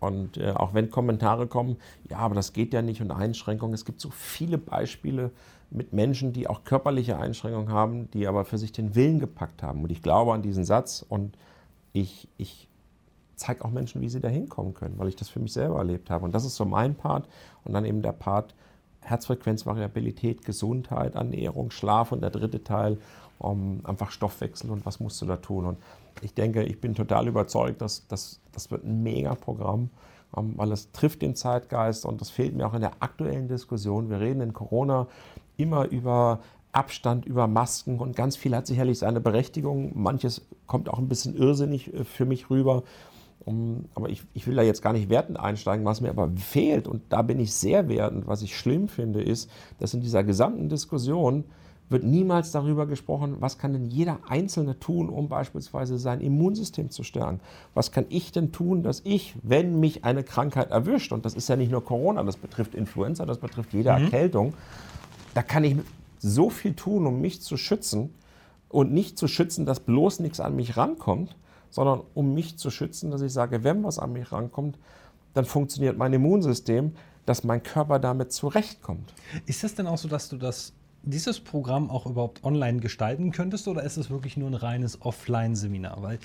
Und äh, auch wenn Kommentare kommen, ja, aber das geht ja nicht und Einschränkungen. Es gibt so viele Beispiele mit Menschen, die auch körperliche Einschränkungen haben, die aber für sich den Willen gepackt haben. Und ich glaube an diesen Satz und ich, ich zeige auch Menschen, wie sie da hinkommen können, weil ich das für mich selber erlebt habe. Und das ist so mein Part. Und dann eben der Part Herzfrequenzvariabilität, Gesundheit, Ernährung, Schlaf und der dritte Teil um einfach Stoffwechsel und was musst du da tun. Und ich denke, ich bin total überzeugt, dass, dass das wird ein Mega-Programm, um, weil es trifft den Zeitgeist und das fehlt mir auch in der aktuellen Diskussion. Wir reden in Corona immer über Abstand, über Masken und ganz viel hat sicherlich seine Berechtigung. Manches kommt auch ein bisschen irrsinnig äh, für mich rüber. Um, aber ich, ich, will da jetzt gar nicht wertend einsteigen. Was mir aber fehlt, und da bin ich sehr wertend, was ich schlimm finde, ist, dass in dieser gesamten Diskussion wird niemals darüber gesprochen, was kann denn jeder Einzelne tun, um beispielsweise sein Immunsystem zu stärken. Was kann ich denn tun, dass ich, wenn mich eine Krankheit erwischt, und das ist ja nicht nur Corona, das betrifft Influenza, das betrifft jede mhm. Erkältung, da kann ich so viel tun, um mich zu schützen und nicht zu schützen, dass bloß nichts an mich rankommt, sondern um mich zu schützen, dass ich sage, wenn was an mich rankommt, dann funktioniert mein Immunsystem, dass mein Körper damit zurechtkommt. Ist das denn auch so, dass du das dieses Programm auch überhaupt online gestalten könntest oder ist es wirklich nur ein reines Offline-Seminar? Weil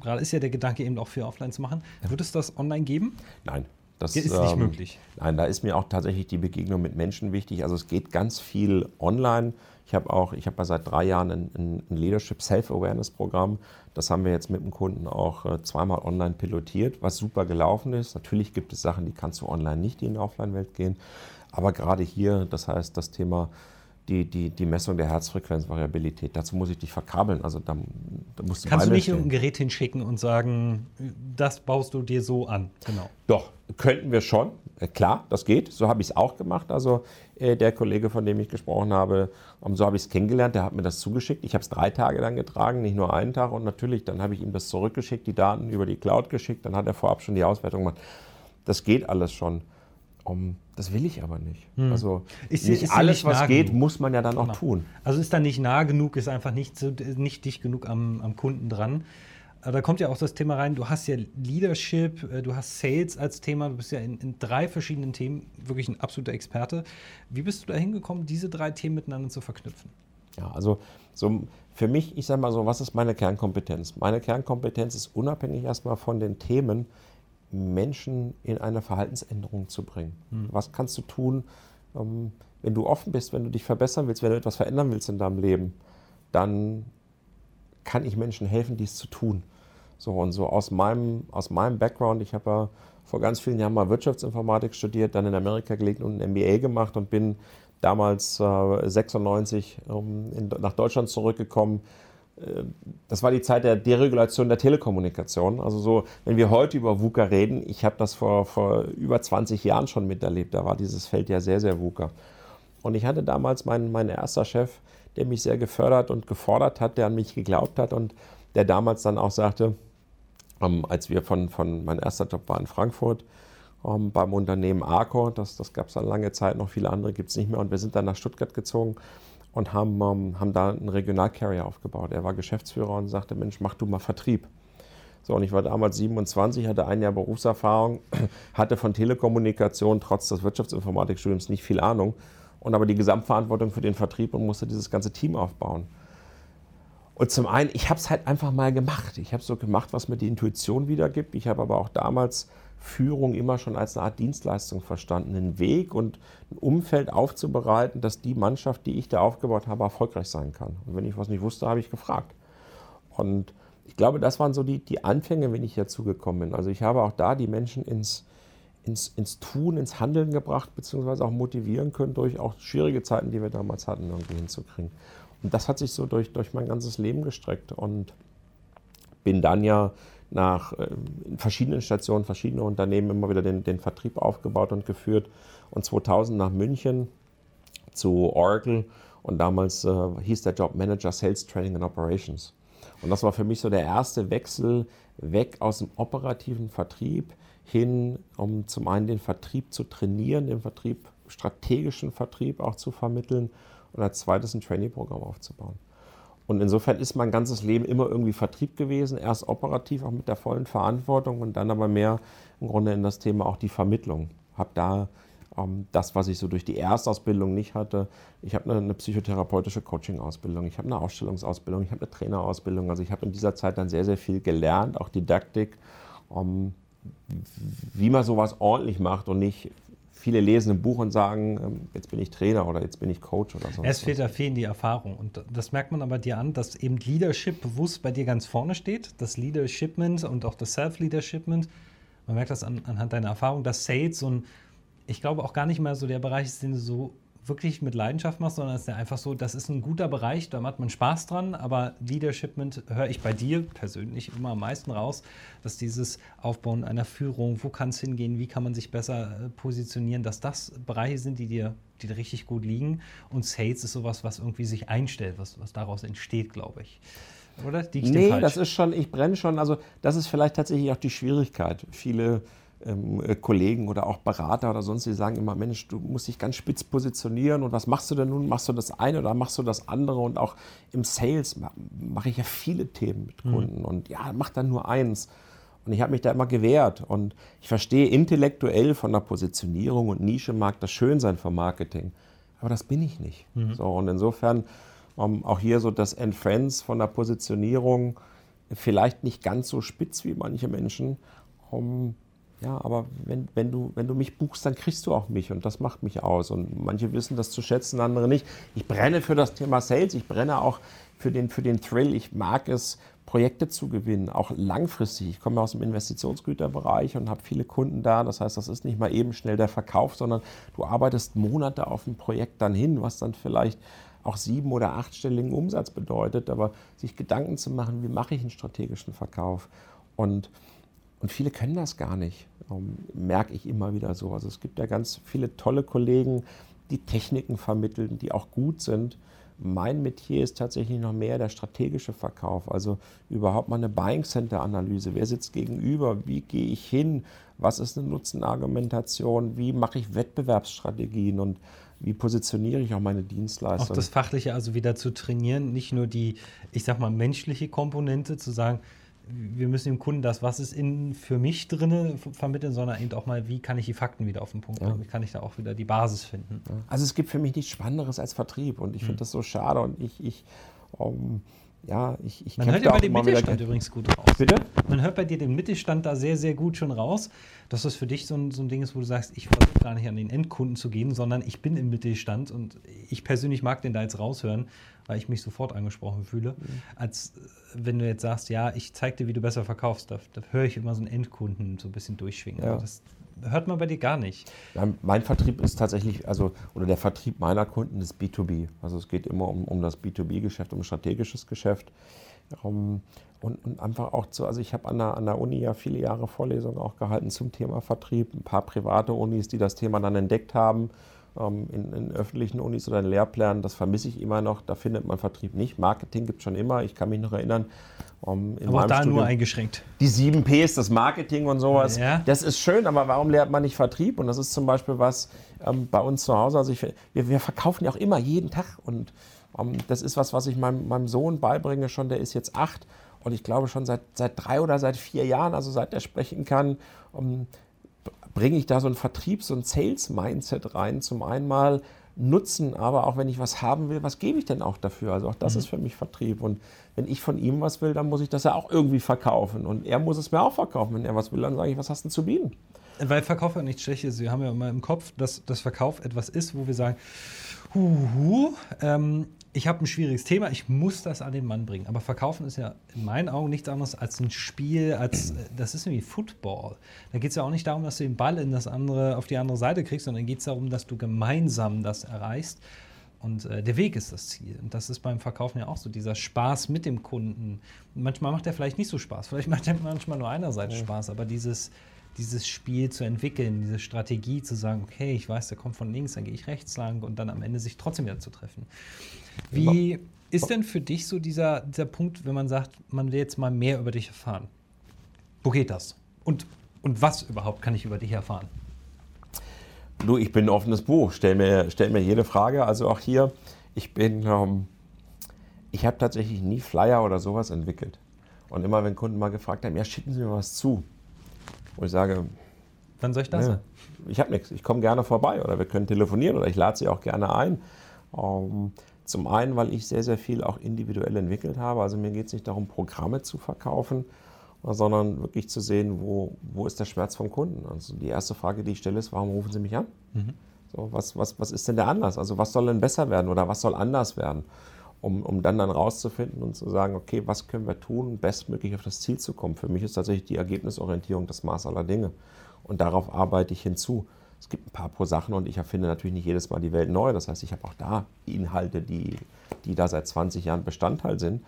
gerade ist ja der Gedanke eben auch für Offline zu machen. Wird es das online geben? Nein. Das ist nicht ähm, möglich. Nein, da ist mir auch tatsächlich die Begegnung mit Menschen wichtig. Also es geht ganz viel online. Ich habe auch, ich habe seit drei Jahren ein, ein Leadership Self-Awareness Programm. Das haben wir jetzt mit dem Kunden auch äh, zweimal online pilotiert, was super gelaufen ist. Natürlich gibt es Sachen, die kannst du online nicht, die in die Offline-Welt gehen. Aber gerade hier, das heißt, das Thema die, die, die Messung der Herzfrequenzvariabilität. Dazu muss ich dich verkabeln. Also da, da musst du Kannst du nicht ein Gerät hinschicken und sagen, das baust du dir so an? Genau. Doch, könnten wir schon. Äh, klar, das geht. So habe ich es auch gemacht. Also äh, der Kollege, von dem ich gesprochen habe, um, so habe ich es kennengelernt, der hat mir das zugeschickt. Ich habe es drei Tage dann getragen, nicht nur einen Tag. Und natürlich, dann habe ich ihm das zurückgeschickt, die Daten über die Cloud geschickt. Dann hat er vorab schon die Auswertung gemacht. Das geht alles schon. Um, das will ich aber nicht. Hm. Also ist, nicht ist alles, nicht was geht, genug. muss man ja dann auch genau. tun. Also ist da nicht nah genug, ist einfach nicht, nicht dicht genug am, am Kunden dran. Aber da kommt ja auch das Thema rein, du hast ja Leadership, äh, du hast Sales als Thema, du bist ja in, in drei verschiedenen Themen wirklich ein absoluter Experte. Wie bist du da hingekommen, diese drei Themen miteinander zu verknüpfen? Ja, also so für mich, ich sage mal so, was ist meine Kernkompetenz? Meine Kernkompetenz ist unabhängig erstmal von den Themen, Menschen in eine Verhaltensänderung zu bringen. Mhm. Was kannst du tun, ähm, wenn du offen bist, wenn du dich verbessern willst, wenn du etwas verändern willst in deinem Leben, dann kann ich Menschen helfen, dies zu tun. So und so aus meinem, aus meinem Background, ich habe ja vor ganz vielen Jahren mal Wirtschaftsinformatik studiert, dann in Amerika gelegt und ein MBA gemacht und bin damals äh, 96 ähm, in, nach Deutschland zurückgekommen. Das war die Zeit der Deregulation der Telekommunikation. Also so, wenn wir heute über VUCA reden, ich habe das vor, vor über 20 Jahren schon miterlebt, da war dieses Feld ja sehr, sehr VUCA. Und ich hatte damals meinen, mein erster Chef, der mich sehr gefördert und gefordert hat, der an mich geglaubt hat und der damals dann auch sagte, ähm, als wir von, von, mein erster Job war in Frankfurt, ähm, beim Unternehmen Arco, das, das gab es dann lange Zeit, noch viele andere gibt es nicht mehr und wir sind dann nach Stuttgart gezogen und haben, ähm, haben da einen Regionalcarrier aufgebaut. Er war Geschäftsführer und sagte, Mensch, mach du mal Vertrieb. So, und ich war damals 27, hatte ein Jahr Berufserfahrung, hatte von Telekommunikation trotz des Wirtschaftsinformatikstudiums nicht viel Ahnung und aber die Gesamtverantwortung für den Vertrieb und musste dieses ganze Team aufbauen. Und zum einen, ich habe es halt einfach mal gemacht. Ich habe so gemacht, was mir die Intuition wiedergibt. Ich habe aber auch damals Führung immer schon als eine Art Dienstleistung verstanden, einen Weg und ein Umfeld aufzubereiten, dass die Mannschaft, die ich da aufgebaut habe, erfolgreich sein kann. Und wenn ich was nicht wusste, habe ich gefragt. Und ich glaube, das waren so die, die Anfänge, wenn ich dazu gekommen bin. Also ich habe auch da die Menschen ins, ins, ins Tun, ins Handeln gebracht, beziehungsweise auch motivieren können, durch auch schwierige Zeiten, die wir damals hatten, irgendwie hinzukriegen. Und das hat sich so durch, durch mein ganzes Leben gestreckt und bin dann ja nach äh, verschiedenen Stationen, verschiedene Unternehmen immer wieder den, den Vertrieb aufgebaut und geführt. Und 2000 nach München zu Oracle und damals äh, hieß der Job Manager Sales Training and Operations. Und das war für mich so der erste Wechsel weg aus dem operativen Vertrieb hin, um zum einen den Vertrieb zu trainieren, den Vertrieb, strategischen Vertrieb auch zu vermitteln und als zweites ein Trainee-Programm aufzubauen. Und insofern ist mein ganzes Leben immer irgendwie Vertrieb gewesen, erst operativ auch mit der vollen Verantwortung und dann aber mehr im Grunde in das Thema auch die Vermittlung. Habe da ähm, das, was ich so durch die Erstausbildung nicht hatte. Ich habe eine, eine psychotherapeutische Coaching-Ausbildung, ich habe eine Ausstellungsausbildung, ich habe eine Trainerausbildung. Also ich habe in dieser Zeit dann sehr, sehr viel gelernt, auch Didaktik, um, wie man sowas ordentlich macht und nicht viele lesen ein Buch und sagen, ähm, jetzt bin ich Trainer oder jetzt bin ich Coach oder so. Es fehlt da fehlen die Erfahrung. Und das merkt man aber dir an, dass eben Leadership bewusst bei dir ganz vorne steht. Das Leadershipment und auch das Self-Leadershipment. Man merkt das an, anhand deiner Erfahrung, dass Sales und ich glaube auch gar nicht mehr so der Bereich ist, den du so wirklich mit Leidenschaft machst, sondern es ist ja einfach so, das ist ein guter Bereich, da hat man Spaß dran, aber Leadershipment höre ich bei dir persönlich immer am meisten raus, dass dieses Aufbauen einer Führung, wo kann es hingehen, wie kann man sich besser äh, positionieren, dass das Bereiche sind, die dir, die dir richtig gut liegen und Sales ist sowas, was irgendwie sich einstellt, was, was daraus entsteht, glaube ich. Oder? nee, das ist schon, ich brenne schon, also das ist vielleicht tatsächlich auch die Schwierigkeit. Viele Kollegen oder auch Berater oder sonst, die sagen immer, Mensch, du musst dich ganz spitz positionieren und was machst du denn nun? Machst du das eine oder machst du das andere? Und auch im Sales mache ich ja viele Themen mit mhm. Kunden mhm. und ja, mach dann nur eins. Und ich habe mich da immer gewehrt und ich verstehe intellektuell von der Positionierung und Nische mag das schön sein vom Marketing, aber das bin ich nicht. Mhm. So, und insofern um, ähm, auch hier so das Friends von der Positionierung vielleicht nicht ganz so spitz wie manche Menschen. Um, ja, aber wenn, wenn, du, wenn du mich buchst, dann kriegst du auch mich und das macht mich aus. Und manche wissen das zu schätzen, andere nicht. Ich brenne für das Thema Sales, ich brenne auch für den, für den Thrill. Ich mag es, Projekte zu gewinnen, auch langfristig. Ich komme aus dem Investitionsgüterbereich und habe viele Kunden da. Das heißt, das ist nicht mal eben schnell der Verkauf, sondern du arbeitest Monate auf ein Projekt dann hin, was dann vielleicht auch sieben- oder achtstelligen Umsatz bedeutet. Aber sich Gedanken zu machen, wie mache ich einen strategischen Verkauf? Und und viele können das gar nicht, ähm, merke ich immer wieder so. Also es gibt ja ganz viele tolle Kollegen, die Techniken vermitteln, die auch gut sind. Mein Metier ist tatsächlich noch mehr der strategische Verkauf, also überhaupt mal eine Buying Center Analyse. Wer sitzt gegenüber? Wie gehe ich hin? Was ist eine Nutzenargumentation? Wie mache ich Wettbewerbsstrategien und wie positioniere ich auch meine Dienstleistung? Auch das Fachliche also wieder zu trainieren, nicht nur die, ich sag mal, menschliche Komponente, zu sagen, wir müssen dem Kunden das, was ist in, für mich drin, vermitteln, sondern eben auch mal, wie kann ich die Fakten wieder auf den Punkt bringen, ja. wie kann ich da auch wieder die Basis finden. Also es gibt für mich nichts Spannenderes als Vertrieb und ich finde mhm. das so schade und ich, ich um, ja, ich, ich Man hört ja bei dem Mittelstand übrigens gut raus. Bitte? Man hört bei dir den Mittelstand da sehr, sehr gut schon raus, dass das für dich so ein, so ein Ding ist, wo du sagst, ich versuche gar nicht an den Endkunden zu gehen, sondern ich bin im Mittelstand und ich persönlich mag den da jetzt raushören, weil ich mich sofort angesprochen fühle. Mhm. Als äh, wenn du jetzt sagst, ja, ich zeig dir, wie du besser verkaufst, da, da höre ich immer so einen Endkunden so ein bisschen durchschwingen. Ja. Das hört man bei dir gar nicht. Ja, mein Vertrieb ist tatsächlich, also, oder der Vertrieb meiner Kunden ist B2B. Also es geht immer um, um das B2B-Geschäft, um strategisches Geschäft. Um, und, und, einfach auch zu, also ich habe an der, an der Uni ja viele Jahre Vorlesungen auch gehalten zum Thema Vertrieb. Ein paar private Unis, die das Thema dann entdeckt haben ähm, in, in, öffentlichen Unis oder in Lehrplänen, das vermisse ich immer noch. Da findet man Vertrieb nicht. Marketing gibt es schon immer. Ich kann mich noch erinnern. Um, ähm, aber auch da Studium, nur eingeschränkt. Die 7 Ps, das Marketing und sowas. Ja. Das ist schön, aber warum lernt man nicht Vertrieb? Und das ist zum Beispiel was ähm, bei uns zu Hause. Also ich, wir, wir, verkaufen ja auch immer jeden Tag. Und ähm, das ist was, was ich meinem, meinem Sohn beibringe schon. Der ist jetzt acht. Und ich glaube schon seit, seit drei oder seit vier Jahren, also seit er sprechen kann, um, bringe ich da so ein Vertriebs- und Sales-Mindset rein. Zum einen mal nutzen, aber auch wenn ich was haben will, was gebe ich denn auch dafür? Also auch das mhm. ist für mich Vertrieb. Und wenn ich von ihm was will, dann muss ich das ja auch irgendwie verkaufen. Und er muss es mir auch verkaufen. Wenn er was will, dann sage ich, was hast du zu bieten? Weil Verkauf ja nichts Schlechtes ist. Wir haben ja immer im Kopf, dass das Verkauf etwas ist, wo wir sagen, huhu, ähm, ich habe ein schwieriges Thema, ich muss das an den Mann bringen. Aber Verkaufen ist ja in meinen Augen nichts anderes als ein Spiel, als das ist wie Football. Da geht es ja auch nicht darum, dass du den Ball in das andere, auf die andere Seite kriegst, sondern geht es darum, dass du gemeinsam das erreichst. Und äh, der Weg ist das Ziel. Und das ist beim Verkaufen ja auch so, dieser Spaß mit dem Kunden. Manchmal macht er vielleicht nicht so Spaß, vielleicht macht er manchmal nur einerseits ja. Spaß, aber dieses, dieses Spiel zu entwickeln, diese Strategie zu sagen, okay, ich weiß, der kommt von links, dann gehe ich rechts lang und dann am Ende sich trotzdem wieder zu treffen. Wie ist denn für dich so dieser, dieser Punkt, wenn man sagt, man will jetzt mal mehr über dich erfahren? Wo geht das? Und, und was überhaupt kann ich über dich erfahren? Du, ich bin ein offenes Buch. Stell mir, stell mir jede Frage. Also auch hier, ich bin, ähm, ich habe tatsächlich nie Flyer oder sowas entwickelt. Und immer, wenn Kunden mal gefragt haben, ja, schicken Sie mir was zu. Wo ich sage, wann soll ich das? Ja, ich habe nichts. Ich komme gerne vorbei oder wir können telefonieren oder ich lade Sie auch gerne ein. Ähm, zum einen, weil ich sehr, sehr viel auch individuell entwickelt habe. Also mir geht es nicht darum, Programme zu verkaufen, sondern wirklich zu sehen, wo, wo ist der Schmerz vom Kunden. Also die erste Frage, die ich stelle, ist, warum rufen Sie mich an? Mhm. So, was, was, was ist denn der Anlass? Also was soll denn besser werden oder was soll anders werden? Um, um dann dann rauszufinden und zu sagen, okay, was können wir tun, bestmöglich auf das Ziel zu kommen. Für mich ist tatsächlich die Ergebnisorientierung das Maß aller Dinge. Und darauf arbeite ich hinzu. Es gibt ein paar pro Sachen und ich erfinde natürlich nicht jedes Mal die Welt neu. Das heißt, ich habe auch da Inhalte, die, die da seit 20 Jahren Bestandteil sind.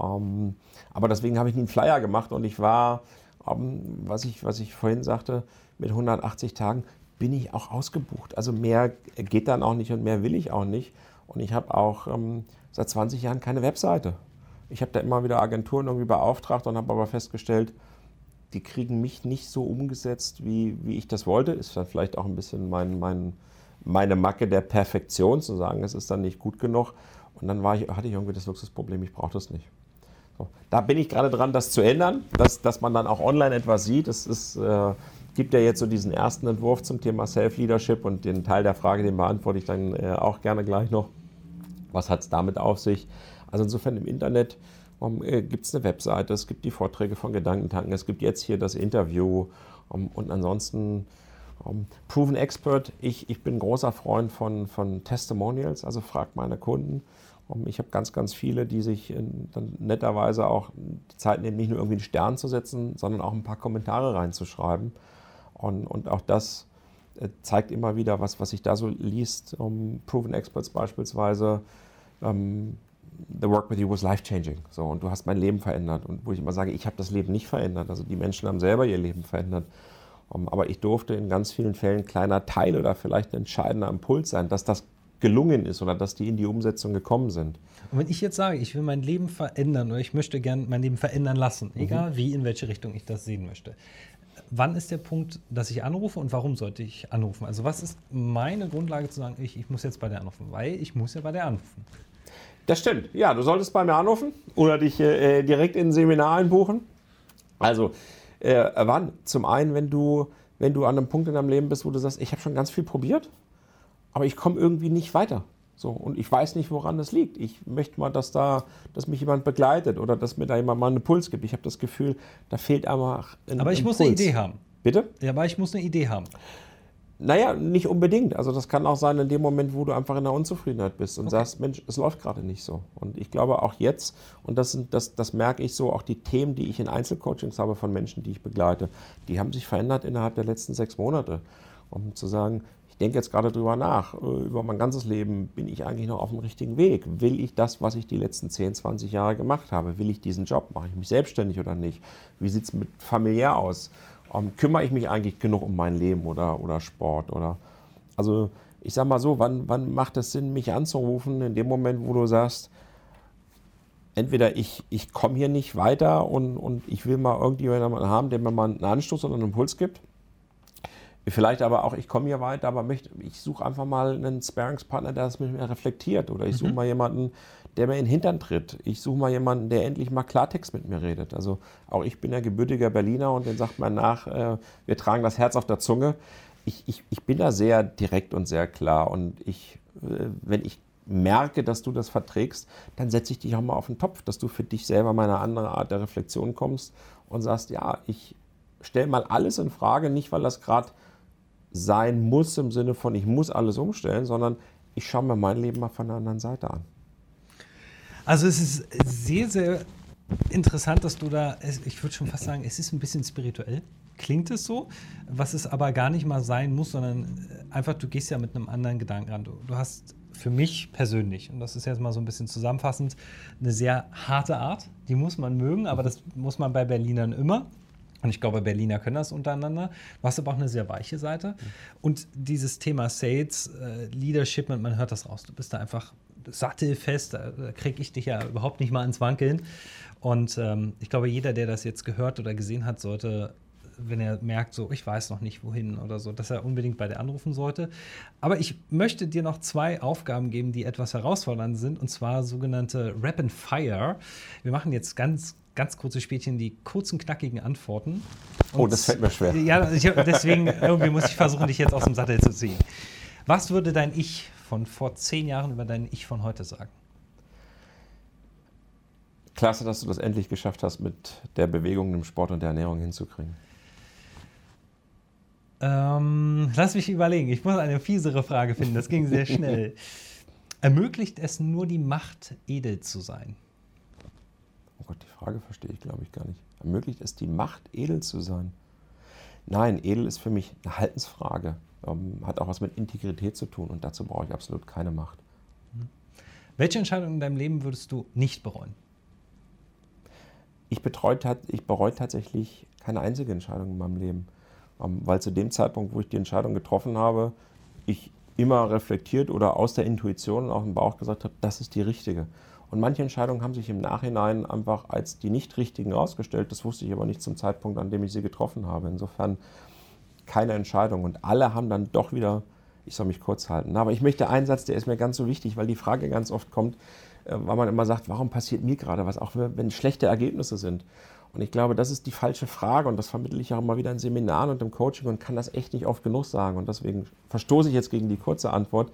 Ähm, aber deswegen habe ich einen Flyer gemacht und ich war, ähm, was, ich, was ich vorhin sagte, mit 180 Tagen bin ich auch ausgebucht. Also mehr geht dann auch nicht und mehr will ich auch nicht. Und ich habe auch ähm, seit 20 Jahren keine Webseite. Ich habe da immer wieder Agenturen irgendwie beauftragt und habe aber festgestellt, die kriegen mich nicht so umgesetzt, wie, wie ich das wollte. Ist dann vielleicht auch ein bisschen mein, mein, meine Macke der Perfektion, zu sagen, es ist dann nicht gut genug. Und dann war ich, hatte ich irgendwie das Luxusproblem, ich brauche das nicht. So, da bin ich gerade dran, das zu ändern, dass, dass man dann auch online etwas sieht. Es ist, äh, gibt ja jetzt so diesen ersten Entwurf zum Thema Self-Leadership und den Teil der Frage, den beantworte ich dann äh, auch gerne gleich noch. Was hat es damit auf sich? Also insofern im Internet um, äh, gibt es eine Webseite, es gibt die Vorträge von Gedankentanken, es gibt jetzt hier das Interview um, und ansonsten um, Proven Expert. Ich, ich bin großer Freund von, von Testimonials, also fragt meine Kunden. ich habe ganz, ganz viele, die sich in, dann netterweise auch die Zeit nehmen, nicht nur irgendwie einen Stern zu setzen, sondern auch ein paar Kommentare reinzuschreiben. Und, und auch das äh, zeigt immer wieder, was, was sich da so liest. Um, Proven Experts beispielsweise. Ähm, the work with you was life changing. So, und du hast mein Leben verändert. Und wo ich immer sage, ich habe das Leben nicht verändert. Also die Menschen haben selber ihr Leben verändert. Um, aber ich durfte in ganz vielen Fällen ein kleiner Teil oder vielleicht ein entscheidender Impuls sein, dass das gelungen ist oder dass die in die Umsetzung gekommen sind. Und wenn ich jetzt sage, ich will mein Leben verändern oder ich möchte gerne mein Leben verändern lassen, mhm. egal wie, in welche Richtung ich das sehen möchte, wann ist der Punkt, dass ich anrufe und warum sollte ich anrufen? Also was ist meine Grundlage zu sagen, ich, ich muss jetzt bei der anrufen? Weil ich muss ja bei der anrufen. Das stimmt. Ja, du solltest bei mir anrufen oder dich äh, direkt in ein Seminar einbuchen. Also, äh, wann? Zum einen, wenn du, wenn du an einem Punkt in deinem Leben bist, wo du sagst, ich habe schon ganz viel probiert, aber ich komme irgendwie nicht weiter. So, und ich weiß nicht, woran das liegt. Ich möchte mal, dass da, dass mich jemand begleitet oder dass mir da jemand mal einen Puls gibt. Ich habe das Gefühl, da fehlt einfach ein Aber ich Impuls. muss eine Idee haben. Bitte? Ja, aber ich muss eine Idee haben. Naja, nicht unbedingt. Also das kann auch sein in dem Moment, wo du einfach in der Unzufriedenheit bist und okay. sagst, Mensch, es läuft gerade nicht so. Und ich glaube auch jetzt, und das, sind, das, das merke ich so, auch die Themen, die ich in Einzelcoachings habe von Menschen, die ich begleite, die haben sich verändert innerhalb der letzten sechs Monate. Um zu sagen, ich denke jetzt gerade drüber nach, äh, über mein ganzes Leben, bin ich eigentlich noch auf dem richtigen Weg? Will ich das, was ich die letzten 10, 20 Jahre gemacht habe? Will ich diesen Job? Mache ich mich selbstständig oder nicht? Wie sieht es mit familiär aus? Ähm, kümmere ich mich eigentlich genug um mein Leben oder, oder Sport? Oder, also ich sage mal so, wann, wann macht es Sinn, mich anzurufen? In dem Moment, wo du sagst, entweder ich, ich komme hier nicht weiter und, und ich will mal irgendjemanden haben, der mir mal einen Anstoß oder einen Impuls gibt. Vielleicht aber auch, ich komme hier weiter, aber möchte, ich suche einfach mal einen Sparingspartner, der das mit mir reflektiert. Oder ich suche mhm. mal jemanden, der mir in den Hintern tritt. Ich suche mal jemanden, der endlich mal Klartext mit mir redet. Also auch ich bin ja gebürtiger Berliner und den sagt man nach, äh, wir tragen das Herz auf der Zunge. Ich, ich, ich bin da sehr direkt und sehr klar. Und ich, äh, wenn ich merke, dass du das verträgst, dann setze ich dich auch mal auf den Topf, dass du für dich selber mal eine andere Art der Reflexion kommst und sagst, ja, ich stelle mal alles in Frage, nicht weil das gerade sein muss im Sinne von, ich muss alles umstellen, sondern ich schaue mir mein Leben mal von der anderen Seite an. Also es ist sehr, sehr interessant, dass du da, ich würde schon fast sagen, es ist ein bisschen spirituell. Klingt es so, was es aber gar nicht mal sein muss, sondern äh, einfach, du gehst ja mit einem anderen Gedanken ran. Du, du hast für mich persönlich, und das ist jetzt mal so ein bisschen zusammenfassend, eine sehr harte Art. Die muss man mögen, aber das muss man bei Berlinern immer. Und ich glaube, Berliner können das untereinander. Du hast aber auch eine sehr weiche Seite. Und dieses Thema Sales, äh, Leadership, man hört das raus. Du bist da einfach sattelfest, da kriege ich dich ja überhaupt nicht mal ins Wankeln. Und ähm, ich glaube, jeder, der das jetzt gehört oder gesehen hat, sollte, wenn er merkt, so, ich weiß noch nicht wohin oder so, dass er unbedingt bei dir anrufen sollte. Aber ich möchte dir noch zwei Aufgaben geben, die etwas herausfordernd sind, und zwar sogenannte Rap and Fire. Wir machen jetzt ganz, ganz kurze Spielchen, die kurzen, knackigen Antworten. Und oh, das fällt mir schwer. Ja, ich, deswegen irgendwie muss ich versuchen, dich jetzt aus dem Sattel zu ziehen. Was würde dein Ich von vor zehn Jahren über dein Ich von heute sagen? Klasse, dass du das endlich geschafft hast, mit der Bewegung, dem Sport und der Ernährung hinzukriegen. Ähm, lass mich überlegen. Ich muss eine fiesere Frage finden. Das ging sehr schnell. Ermöglicht es nur die Macht, edel zu sein? Oh Gott, die Frage verstehe ich, glaube ich, gar nicht. Ermöglicht es die Macht, edel zu sein? Nein, edel ist für mich eine Haltensfrage ähm, hat auch was mit Integrität zu tun und dazu brauche ich absolut keine Macht. Welche Entscheidung in deinem Leben würdest du nicht bereuen? Ich, ich bereue tatsächlich keine einzige Entscheidung in meinem Leben, ähm, weil zu dem Zeitpunkt, wo ich die Entscheidung getroffen habe, ich immer reflektiert oder aus der Intuition und aus dem Bauch gesagt habe, das ist die richtige. Und manche Entscheidungen haben sich im Nachhinein einfach als die nicht richtigen herausgestellt. Das wusste ich aber nicht zum Zeitpunkt, an dem ich sie getroffen habe. Insofern keine Entscheidung. Und alle haben dann doch wieder, ich soll mich kurz halten. Aber ich möchte einen Satz, der ist mir ganz so wichtig, weil die Frage ganz oft kommt, äh, weil man immer sagt, warum passiert mir gerade was, auch wenn schlechte Ergebnisse sind. Und ich glaube, das ist die falsche Frage und das vermittle ich auch immer wieder in Seminaren und im Coaching und kann das echt nicht oft genug sagen. Und deswegen verstoße ich jetzt gegen die kurze Antwort.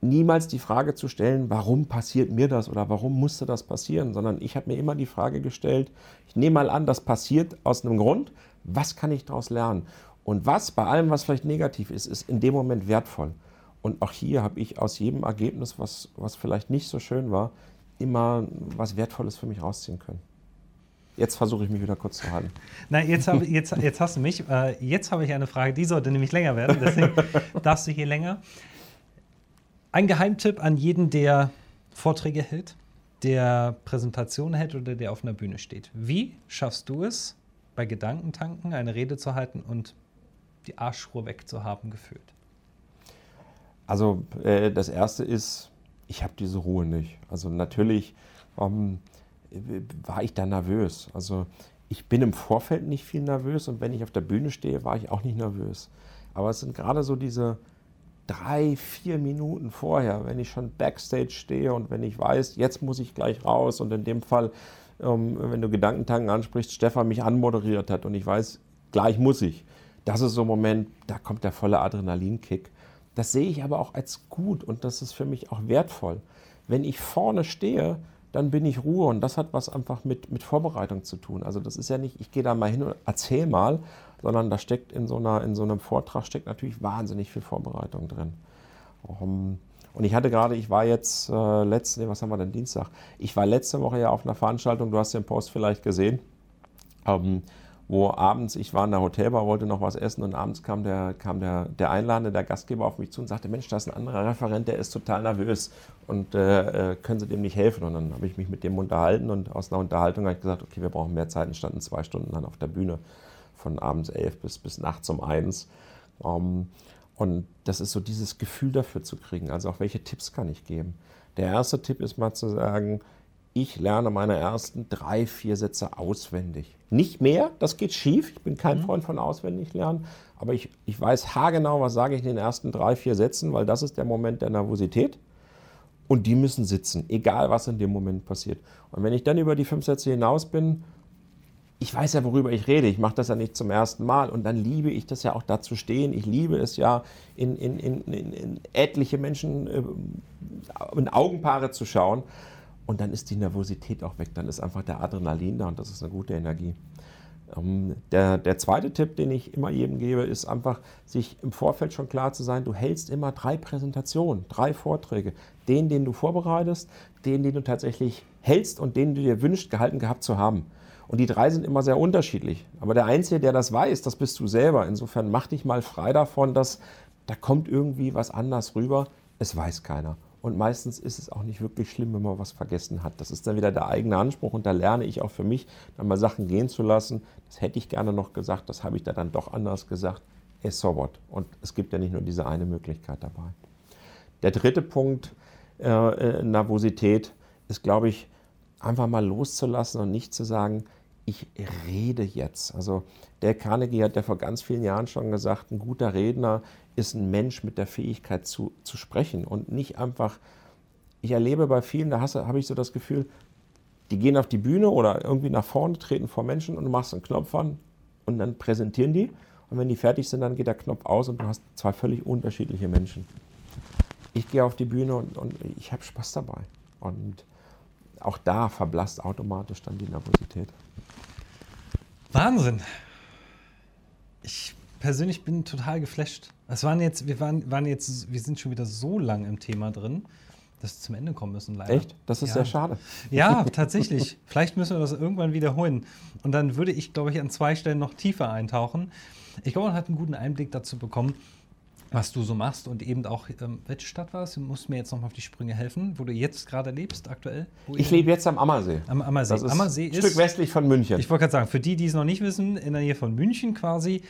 Niemals die Frage zu stellen, warum passiert mir das oder warum musste das passieren, sondern ich habe mir immer die Frage gestellt, ich nehme mal an, das passiert aus einem Grund, was kann ich daraus lernen? Und was, bei allem, was vielleicht negativ ist, ist in dem Moment wertvoll. Und auch hier habe ich aus jedem Ergebnis, was, was vielleicht nicht so schön war, immer was Wertvolles für mich rausziehen können. Jetzt versuche ich mich wieder kurz zu halten. Nein, jetzt, hab, jetzt, jetzt hast du mich. Äh, jetzt habe ich eine Frage, die sollte nämlich länger werden. Deswegen darfst du hier länger. Ein Geheimtipp an jeden, der Vorträge hält, der Präsentationen hält oder der auf einer Bühne steht. Wie schaffst du es, bei Gedankentanken eine Rede zu halten und die Arschruhe wegzuhaben gefühlt? Also äh, das Erste ist, ich habe diese Ruhe nicht. Also natürlich ähm, war ich da nervös. Also ich bin im Vorfeld nicht viel nervös und wenn ich auf der Bühne stehe, war ich auch nicht nervös. Aber es sind gerade so diese drei, vier Minuten vorher, wenn ich schon backstage stehe und wenn ich weiß, jetzt muss ich gleich raus und in dem Fall ähm, wenn du Gedankentanken ansprichst, Stefan mich anmoderiert hat und ich weiß, gleich muss ich. Das ist so ein Moment, da kommt der volle Adrenalinkick. das sehe ich aber auch als gut und das ist für mich auch wertvoll. Wenn ich vorne stehe, dann bin ich Ruhe und das hat was einfach mit, mit Vorbereitung zu tun. Also das ist ja nicht, ich gehe da mal hin und erzähl mal, sondern da steckt in so, einer, in so einem Vortrag steckt natürlich wahnsinnig viel Vorbereitung drin. Um, und ich hatte gerade, ich war jetzt äh, letzte, was haben wir denn, Dienstag? Ich war letzte Woche ja auf einer Veranstaltung, du hast den Post vielleicht gesehen. Ähm, wo abends, ich war in der Hotelbar, wollte noch was essen und abends kam der, kam der, der Einladende, der Gastgeber auf mich zu und sagte, Mensch, da ist ein anderer Referent, der ist total nervös und äh, äh können Sie dem nicht helfen? Und dann habe ich mich mit dem unterhalten und aus einer Unterhaltung habe ich gesagt, okay, wir brauchen mehr Zeit und standen zwei Stunden dann auf der Bühne von abends elf bis, bis nachts um eins. Um, ähm, und das ist so dieses Gefühl dafür zu kriegen, also auch welche Tipps kann ich geben. Der erste Tipp ist mal zu sagen, ich lerne meine ersten drei, vier Sätze auswendig. Nicht mehr, das geht schief. Ich bin kein mhm. Freund von auswendig lernen, aber ich, ich weiß haargenau, was sage ich in den ersten drei, vier Sätzen, weil das ist der Moment der Nervosität. Und die müssen sitzen, egal was in dem Moment passiert. Und wenn ich dann über die fünf Sätze hinaus bin, ich weiß ja, worüber ich rede. Ich mache das ja nicht zum ersten Mal. Und dann liebe ich das ja auch da zu stehen. Ich liebe es ja, in, in, in, in etliche Menschen, äh, in Augenpaare zu schauen. Und dann ist die Nervosität auch weg, dann ist einfach der Adrenalin da und das ist eine gute Energie. Ähm, der, der zweite Tipp, den ich immer jedem gebe, ist einfach, sich im Vorfeld schon klar zu sein, du hältst immer drei Präsentationen, drei Vorträge. Den, den du vorbereitest, den, den du tatsächlich hältst und den du dir wünschst, gehalten gehabt zu haben. Und die drei sind immer sehr unterschiedlich. Aber der Einzige, der das weiß, das bist du selber. Insofern mach dich mal frei davon, dass da kommt irgendwie was anders rüber. Es weiß keiner. Und meistens ist es auch nicht wirklich schlimm, wenn man was vergessen hat. Das ist dann wieder der eigene Anspruch und da lerne ich auch für mich, dann mal Sachen gehen zu lassen. Das hätte ich gerne noch gesagt, das habe ich da dann doch anders gesagt. Es so what. Und es gibt ja nicht nur diese eine Möglichkeit dabei. Der dritte Punkt, äh, äh, Nervosität, ist, glaube ich, einfach mal loszulassen und nicht zu sagen, ich rede jetzt. Also der Carnegie hat ja vor ganz vielen Jahren schon gesagt, ein guter Redner ist ein Mensch mit der Fähigkeit zu, zu sprechen und nicht einfach, ich erlebe bei vielen, da habe ich so das Gefühl, die gehen auf die Bühne oder irgendwie nach vorne, treten vor Menschen und du machst einen Knopf an und dann präsentieren die. Und wenn die fertig sind, dann geht der Knopf aus und du hast zwei völlig unterschiedliche Menschen. Ich gehe auf die Bühne und, und ich habe Spaß dabei. Und auch da verblasst automatisch dann die Nervosität. Wahnsinn. Ich persönlich bin total geflasht. Es waren jetzt, wir waren, waren jetzt, wir sind schon wieder so lang im Thema drin, dass wir zum Ende kommen müssen, leider. Echt? Das ist ja. sehr schade. Ja, tatsächlich. Vielleicht müssen wir das irgendwann wiederholen. Und dann würde ich, glaube ich, an zwei Stellen noch tiefer eintauchen. Ich glaube, man hat einen guten Einblick dazu bekommen, was du so machst und eben auch, ähm, welche Stadt war es? Du musst mir jetzt noch mal auf die Sprünge helfen, wo du jetzt gerade lebst, aktuell? Ich lebe jetzt am Ammersee. Am Ammersee. Das ist Ammersee ein Stück westlich von München. Ich wollte gerade sagen, für die, die es noch nicht wissen, in der Nähe von München quasi,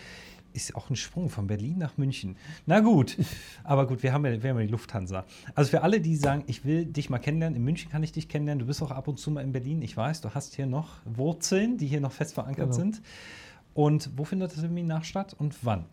ist auch ein Sprung von Berlin nach München. Na gut, aber gut, wir haben, ja, wir haben ja die Lufthansa. Also für alle, die sagen, ich will dich mal kennenlernen, in München kann ich dich kennenlernen, du bist auch ab und zu mal in Berlin, ich weiß, du hast hier noch Wurzeln, die hier noch fest verankert genau. sind. Und wo findet das Seminar statt und wann?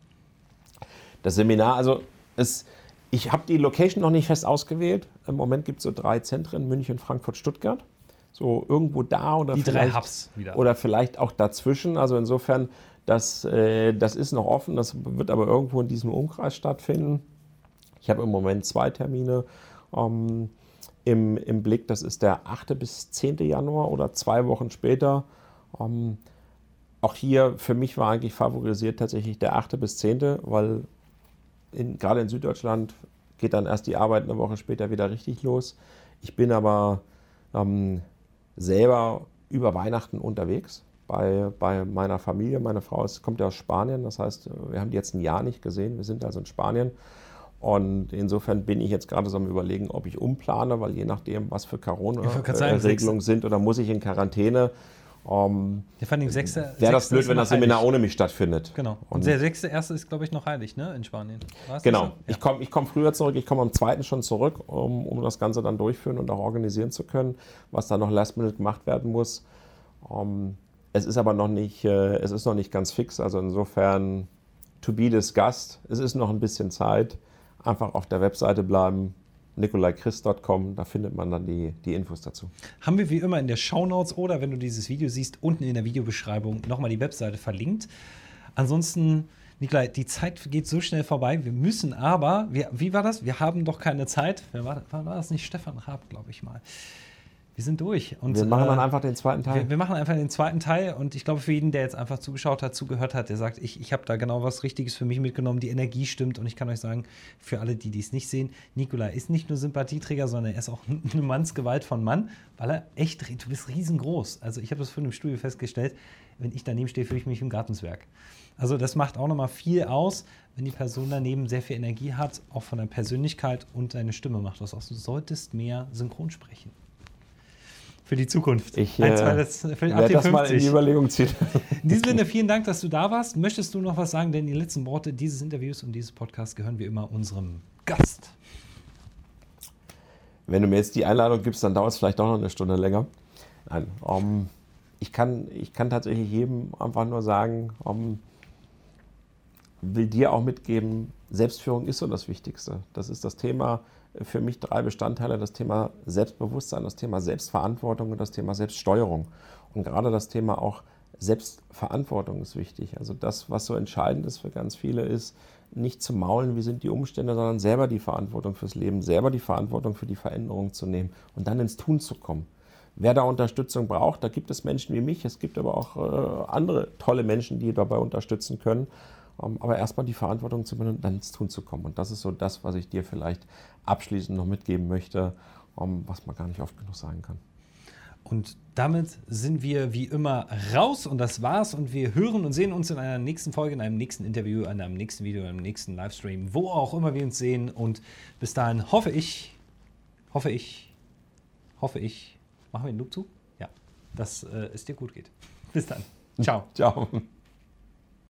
Das Seminar, also es, ich habe die Location noch nicht fest ausgewählt. Im Moment gibt es so drei Zentren, München, Frankfurt, Stuttgart. So irgendwo da oder die vielleicht, drei Hubs wieder. Oder vielleicht auch dazwischen. Also insofern, das, äh, das ist noch offen. Das wird aber irgendwo in diesem Umkreis stattfinden. Ich habe im Moment zwei Termine ähm, im, im Blick. Das ist der 8. bis 10. Januar oder zwei Wochen später. Ähm, auch hier für mich war eigentlich favorisiert tatsächlich der 8. bis 10., weil in, gerade in Süddeutschland geht dann erst die Arbeit eine Woche später wieder richtig los. Ich bin aber ähm, selber über Weihnachten unterwegs bei, bei meiner Familie. Meine Frau ist, kommt ja aus Spanien, das heißt, wir haben die jetzt ein Jahr nicht gesehen. Wir sind also in Spanien. Und insofern bin ich jetzt gerade so am Überlegen, ob ich umplane, weil je nachdem, was für Corona-Regelungen sind, oder muss ich in Quarantäne, um, ja, vor allem Wäre das blöd, wenn das Seminar heilig. ohne mich stattfindet. Genau. Und, und der sechste erste ist, glaube ich, noch heilig, ne? In Spanien. War's genau. So? Ja. Ich komme ich komm früher zurück, ich komme am zweiten schon zurück, um, um das Ganze dann durchführen und auch organisieren zu können, was da noch last minute gemacht werden muss. Um, es ist aber noch nicht, äh, es ist noch nicht ganz fix. Also insofern to be discussed. Es ist noch ein bisschen Zeit. Einfach auf der Webseite bleiben, nikolaichrist.com, da findet man dann die, die Infos dazu. Haben wir wie immer in der Shownotes oder wenn du dieses Video siehst, unten in der Videobeschreibung nochmal die Webseite verlinkt. Ansonsten Nikolai, die Zeit geht so schnell vorbei. Wir müssen aber, wir, wie war das? Wir haben doch keine Zeit. Wer war, war das nicht? Stefan Raab, glaube ich mal. Wir sind durch. Und, wir machen dann äh, einfach den zweiten Teil. Wir, wir, machen einfach den zweiten Teil und ich glaube, für jeden, der jetzt einfach zugeschaut hat, zugehört hat, der sagt, ich, ich habe da genau was Richtiges für mich mitgenommen, die Energie stimmt und ich kann euch sagen, für alle, die dies nicht sehen, Nikola ist nicht nur Sympathieträger, sondern er ist auch eine Mannsgewalt von Mann, weil er echt, du bist riesengroß. Also ich habe das vorhin im Studio festgestellt, wenn ich daneben stehe, fühle ich mich im Gartenswerk. Also das macht auch nochmal viel aus, wenn die Person daneben sehr viel Energie hat, auch von der Persönlichkeit und deine Stimme macht das aus. Du solltest mehr synchron sprechen für die Zukunft. Ich äh, werde das mal in die Überlegung ziehen. In diesem Sinne, vielen Dank, dass du da warst. Möchtest du noch was sagen? Denn die letzten Worte dieses Interviews und dieses Podcasts gehören wie immer unserem Gast. Wenn du mir jetzt die Einladung gibst, dann dauert es vielleicht doch noch eine Stunde länger. Nein, um, ich, kann, ich kann tatsächlich jedem einfach nur sagen, um, will dir auch mitgeben, Selbstführung ist so das Wichtigste. Das ist das Thema, für mich drei Bestandteile, das Thema Selbstbewusstsein, das Thema Selbstverantwortung und das Thema Selbststeuerung. Und gerade das Thema auch Selbstverantwortung ist wichtig. Also das, was so entscheidend ist für ganz viele, ist nicht zu maulen, wie sind die Umstände, sondern selber die Verantwortung fürs Leben, selber die Verantwortung für die Veränderung zu nehmen und dann ins Tun zu kommen. Wer da Unterstützung braucht, da gibt es Menschen wie mich, es gibt aber auch äh, andere tolle Menschen, die dabei unterstützen können. Ähm, aber erstmal die Verantwortung zu übernehmen und dann ins Tun zu kommen. Und das ist so das, was ich dir vielleicht abschließend noch mitgeben möchte, ähm, was man gar nicht oft genug sagen kann. Und damit sind wir wie immer raus und das war's. Und wir hören und sehen uns in einer nächsten Folge, in einem nächsten Interview, in einem nächsten Video, in einem nächsten Livestream, wo auch immer wir uns sehen. Und bis dahin hoffe ich, hoffe ich, hoffe ich, machen wir den Loop zu? Ja, dass äh, es dir gut geht. Bis dann. Ciao. Ciao.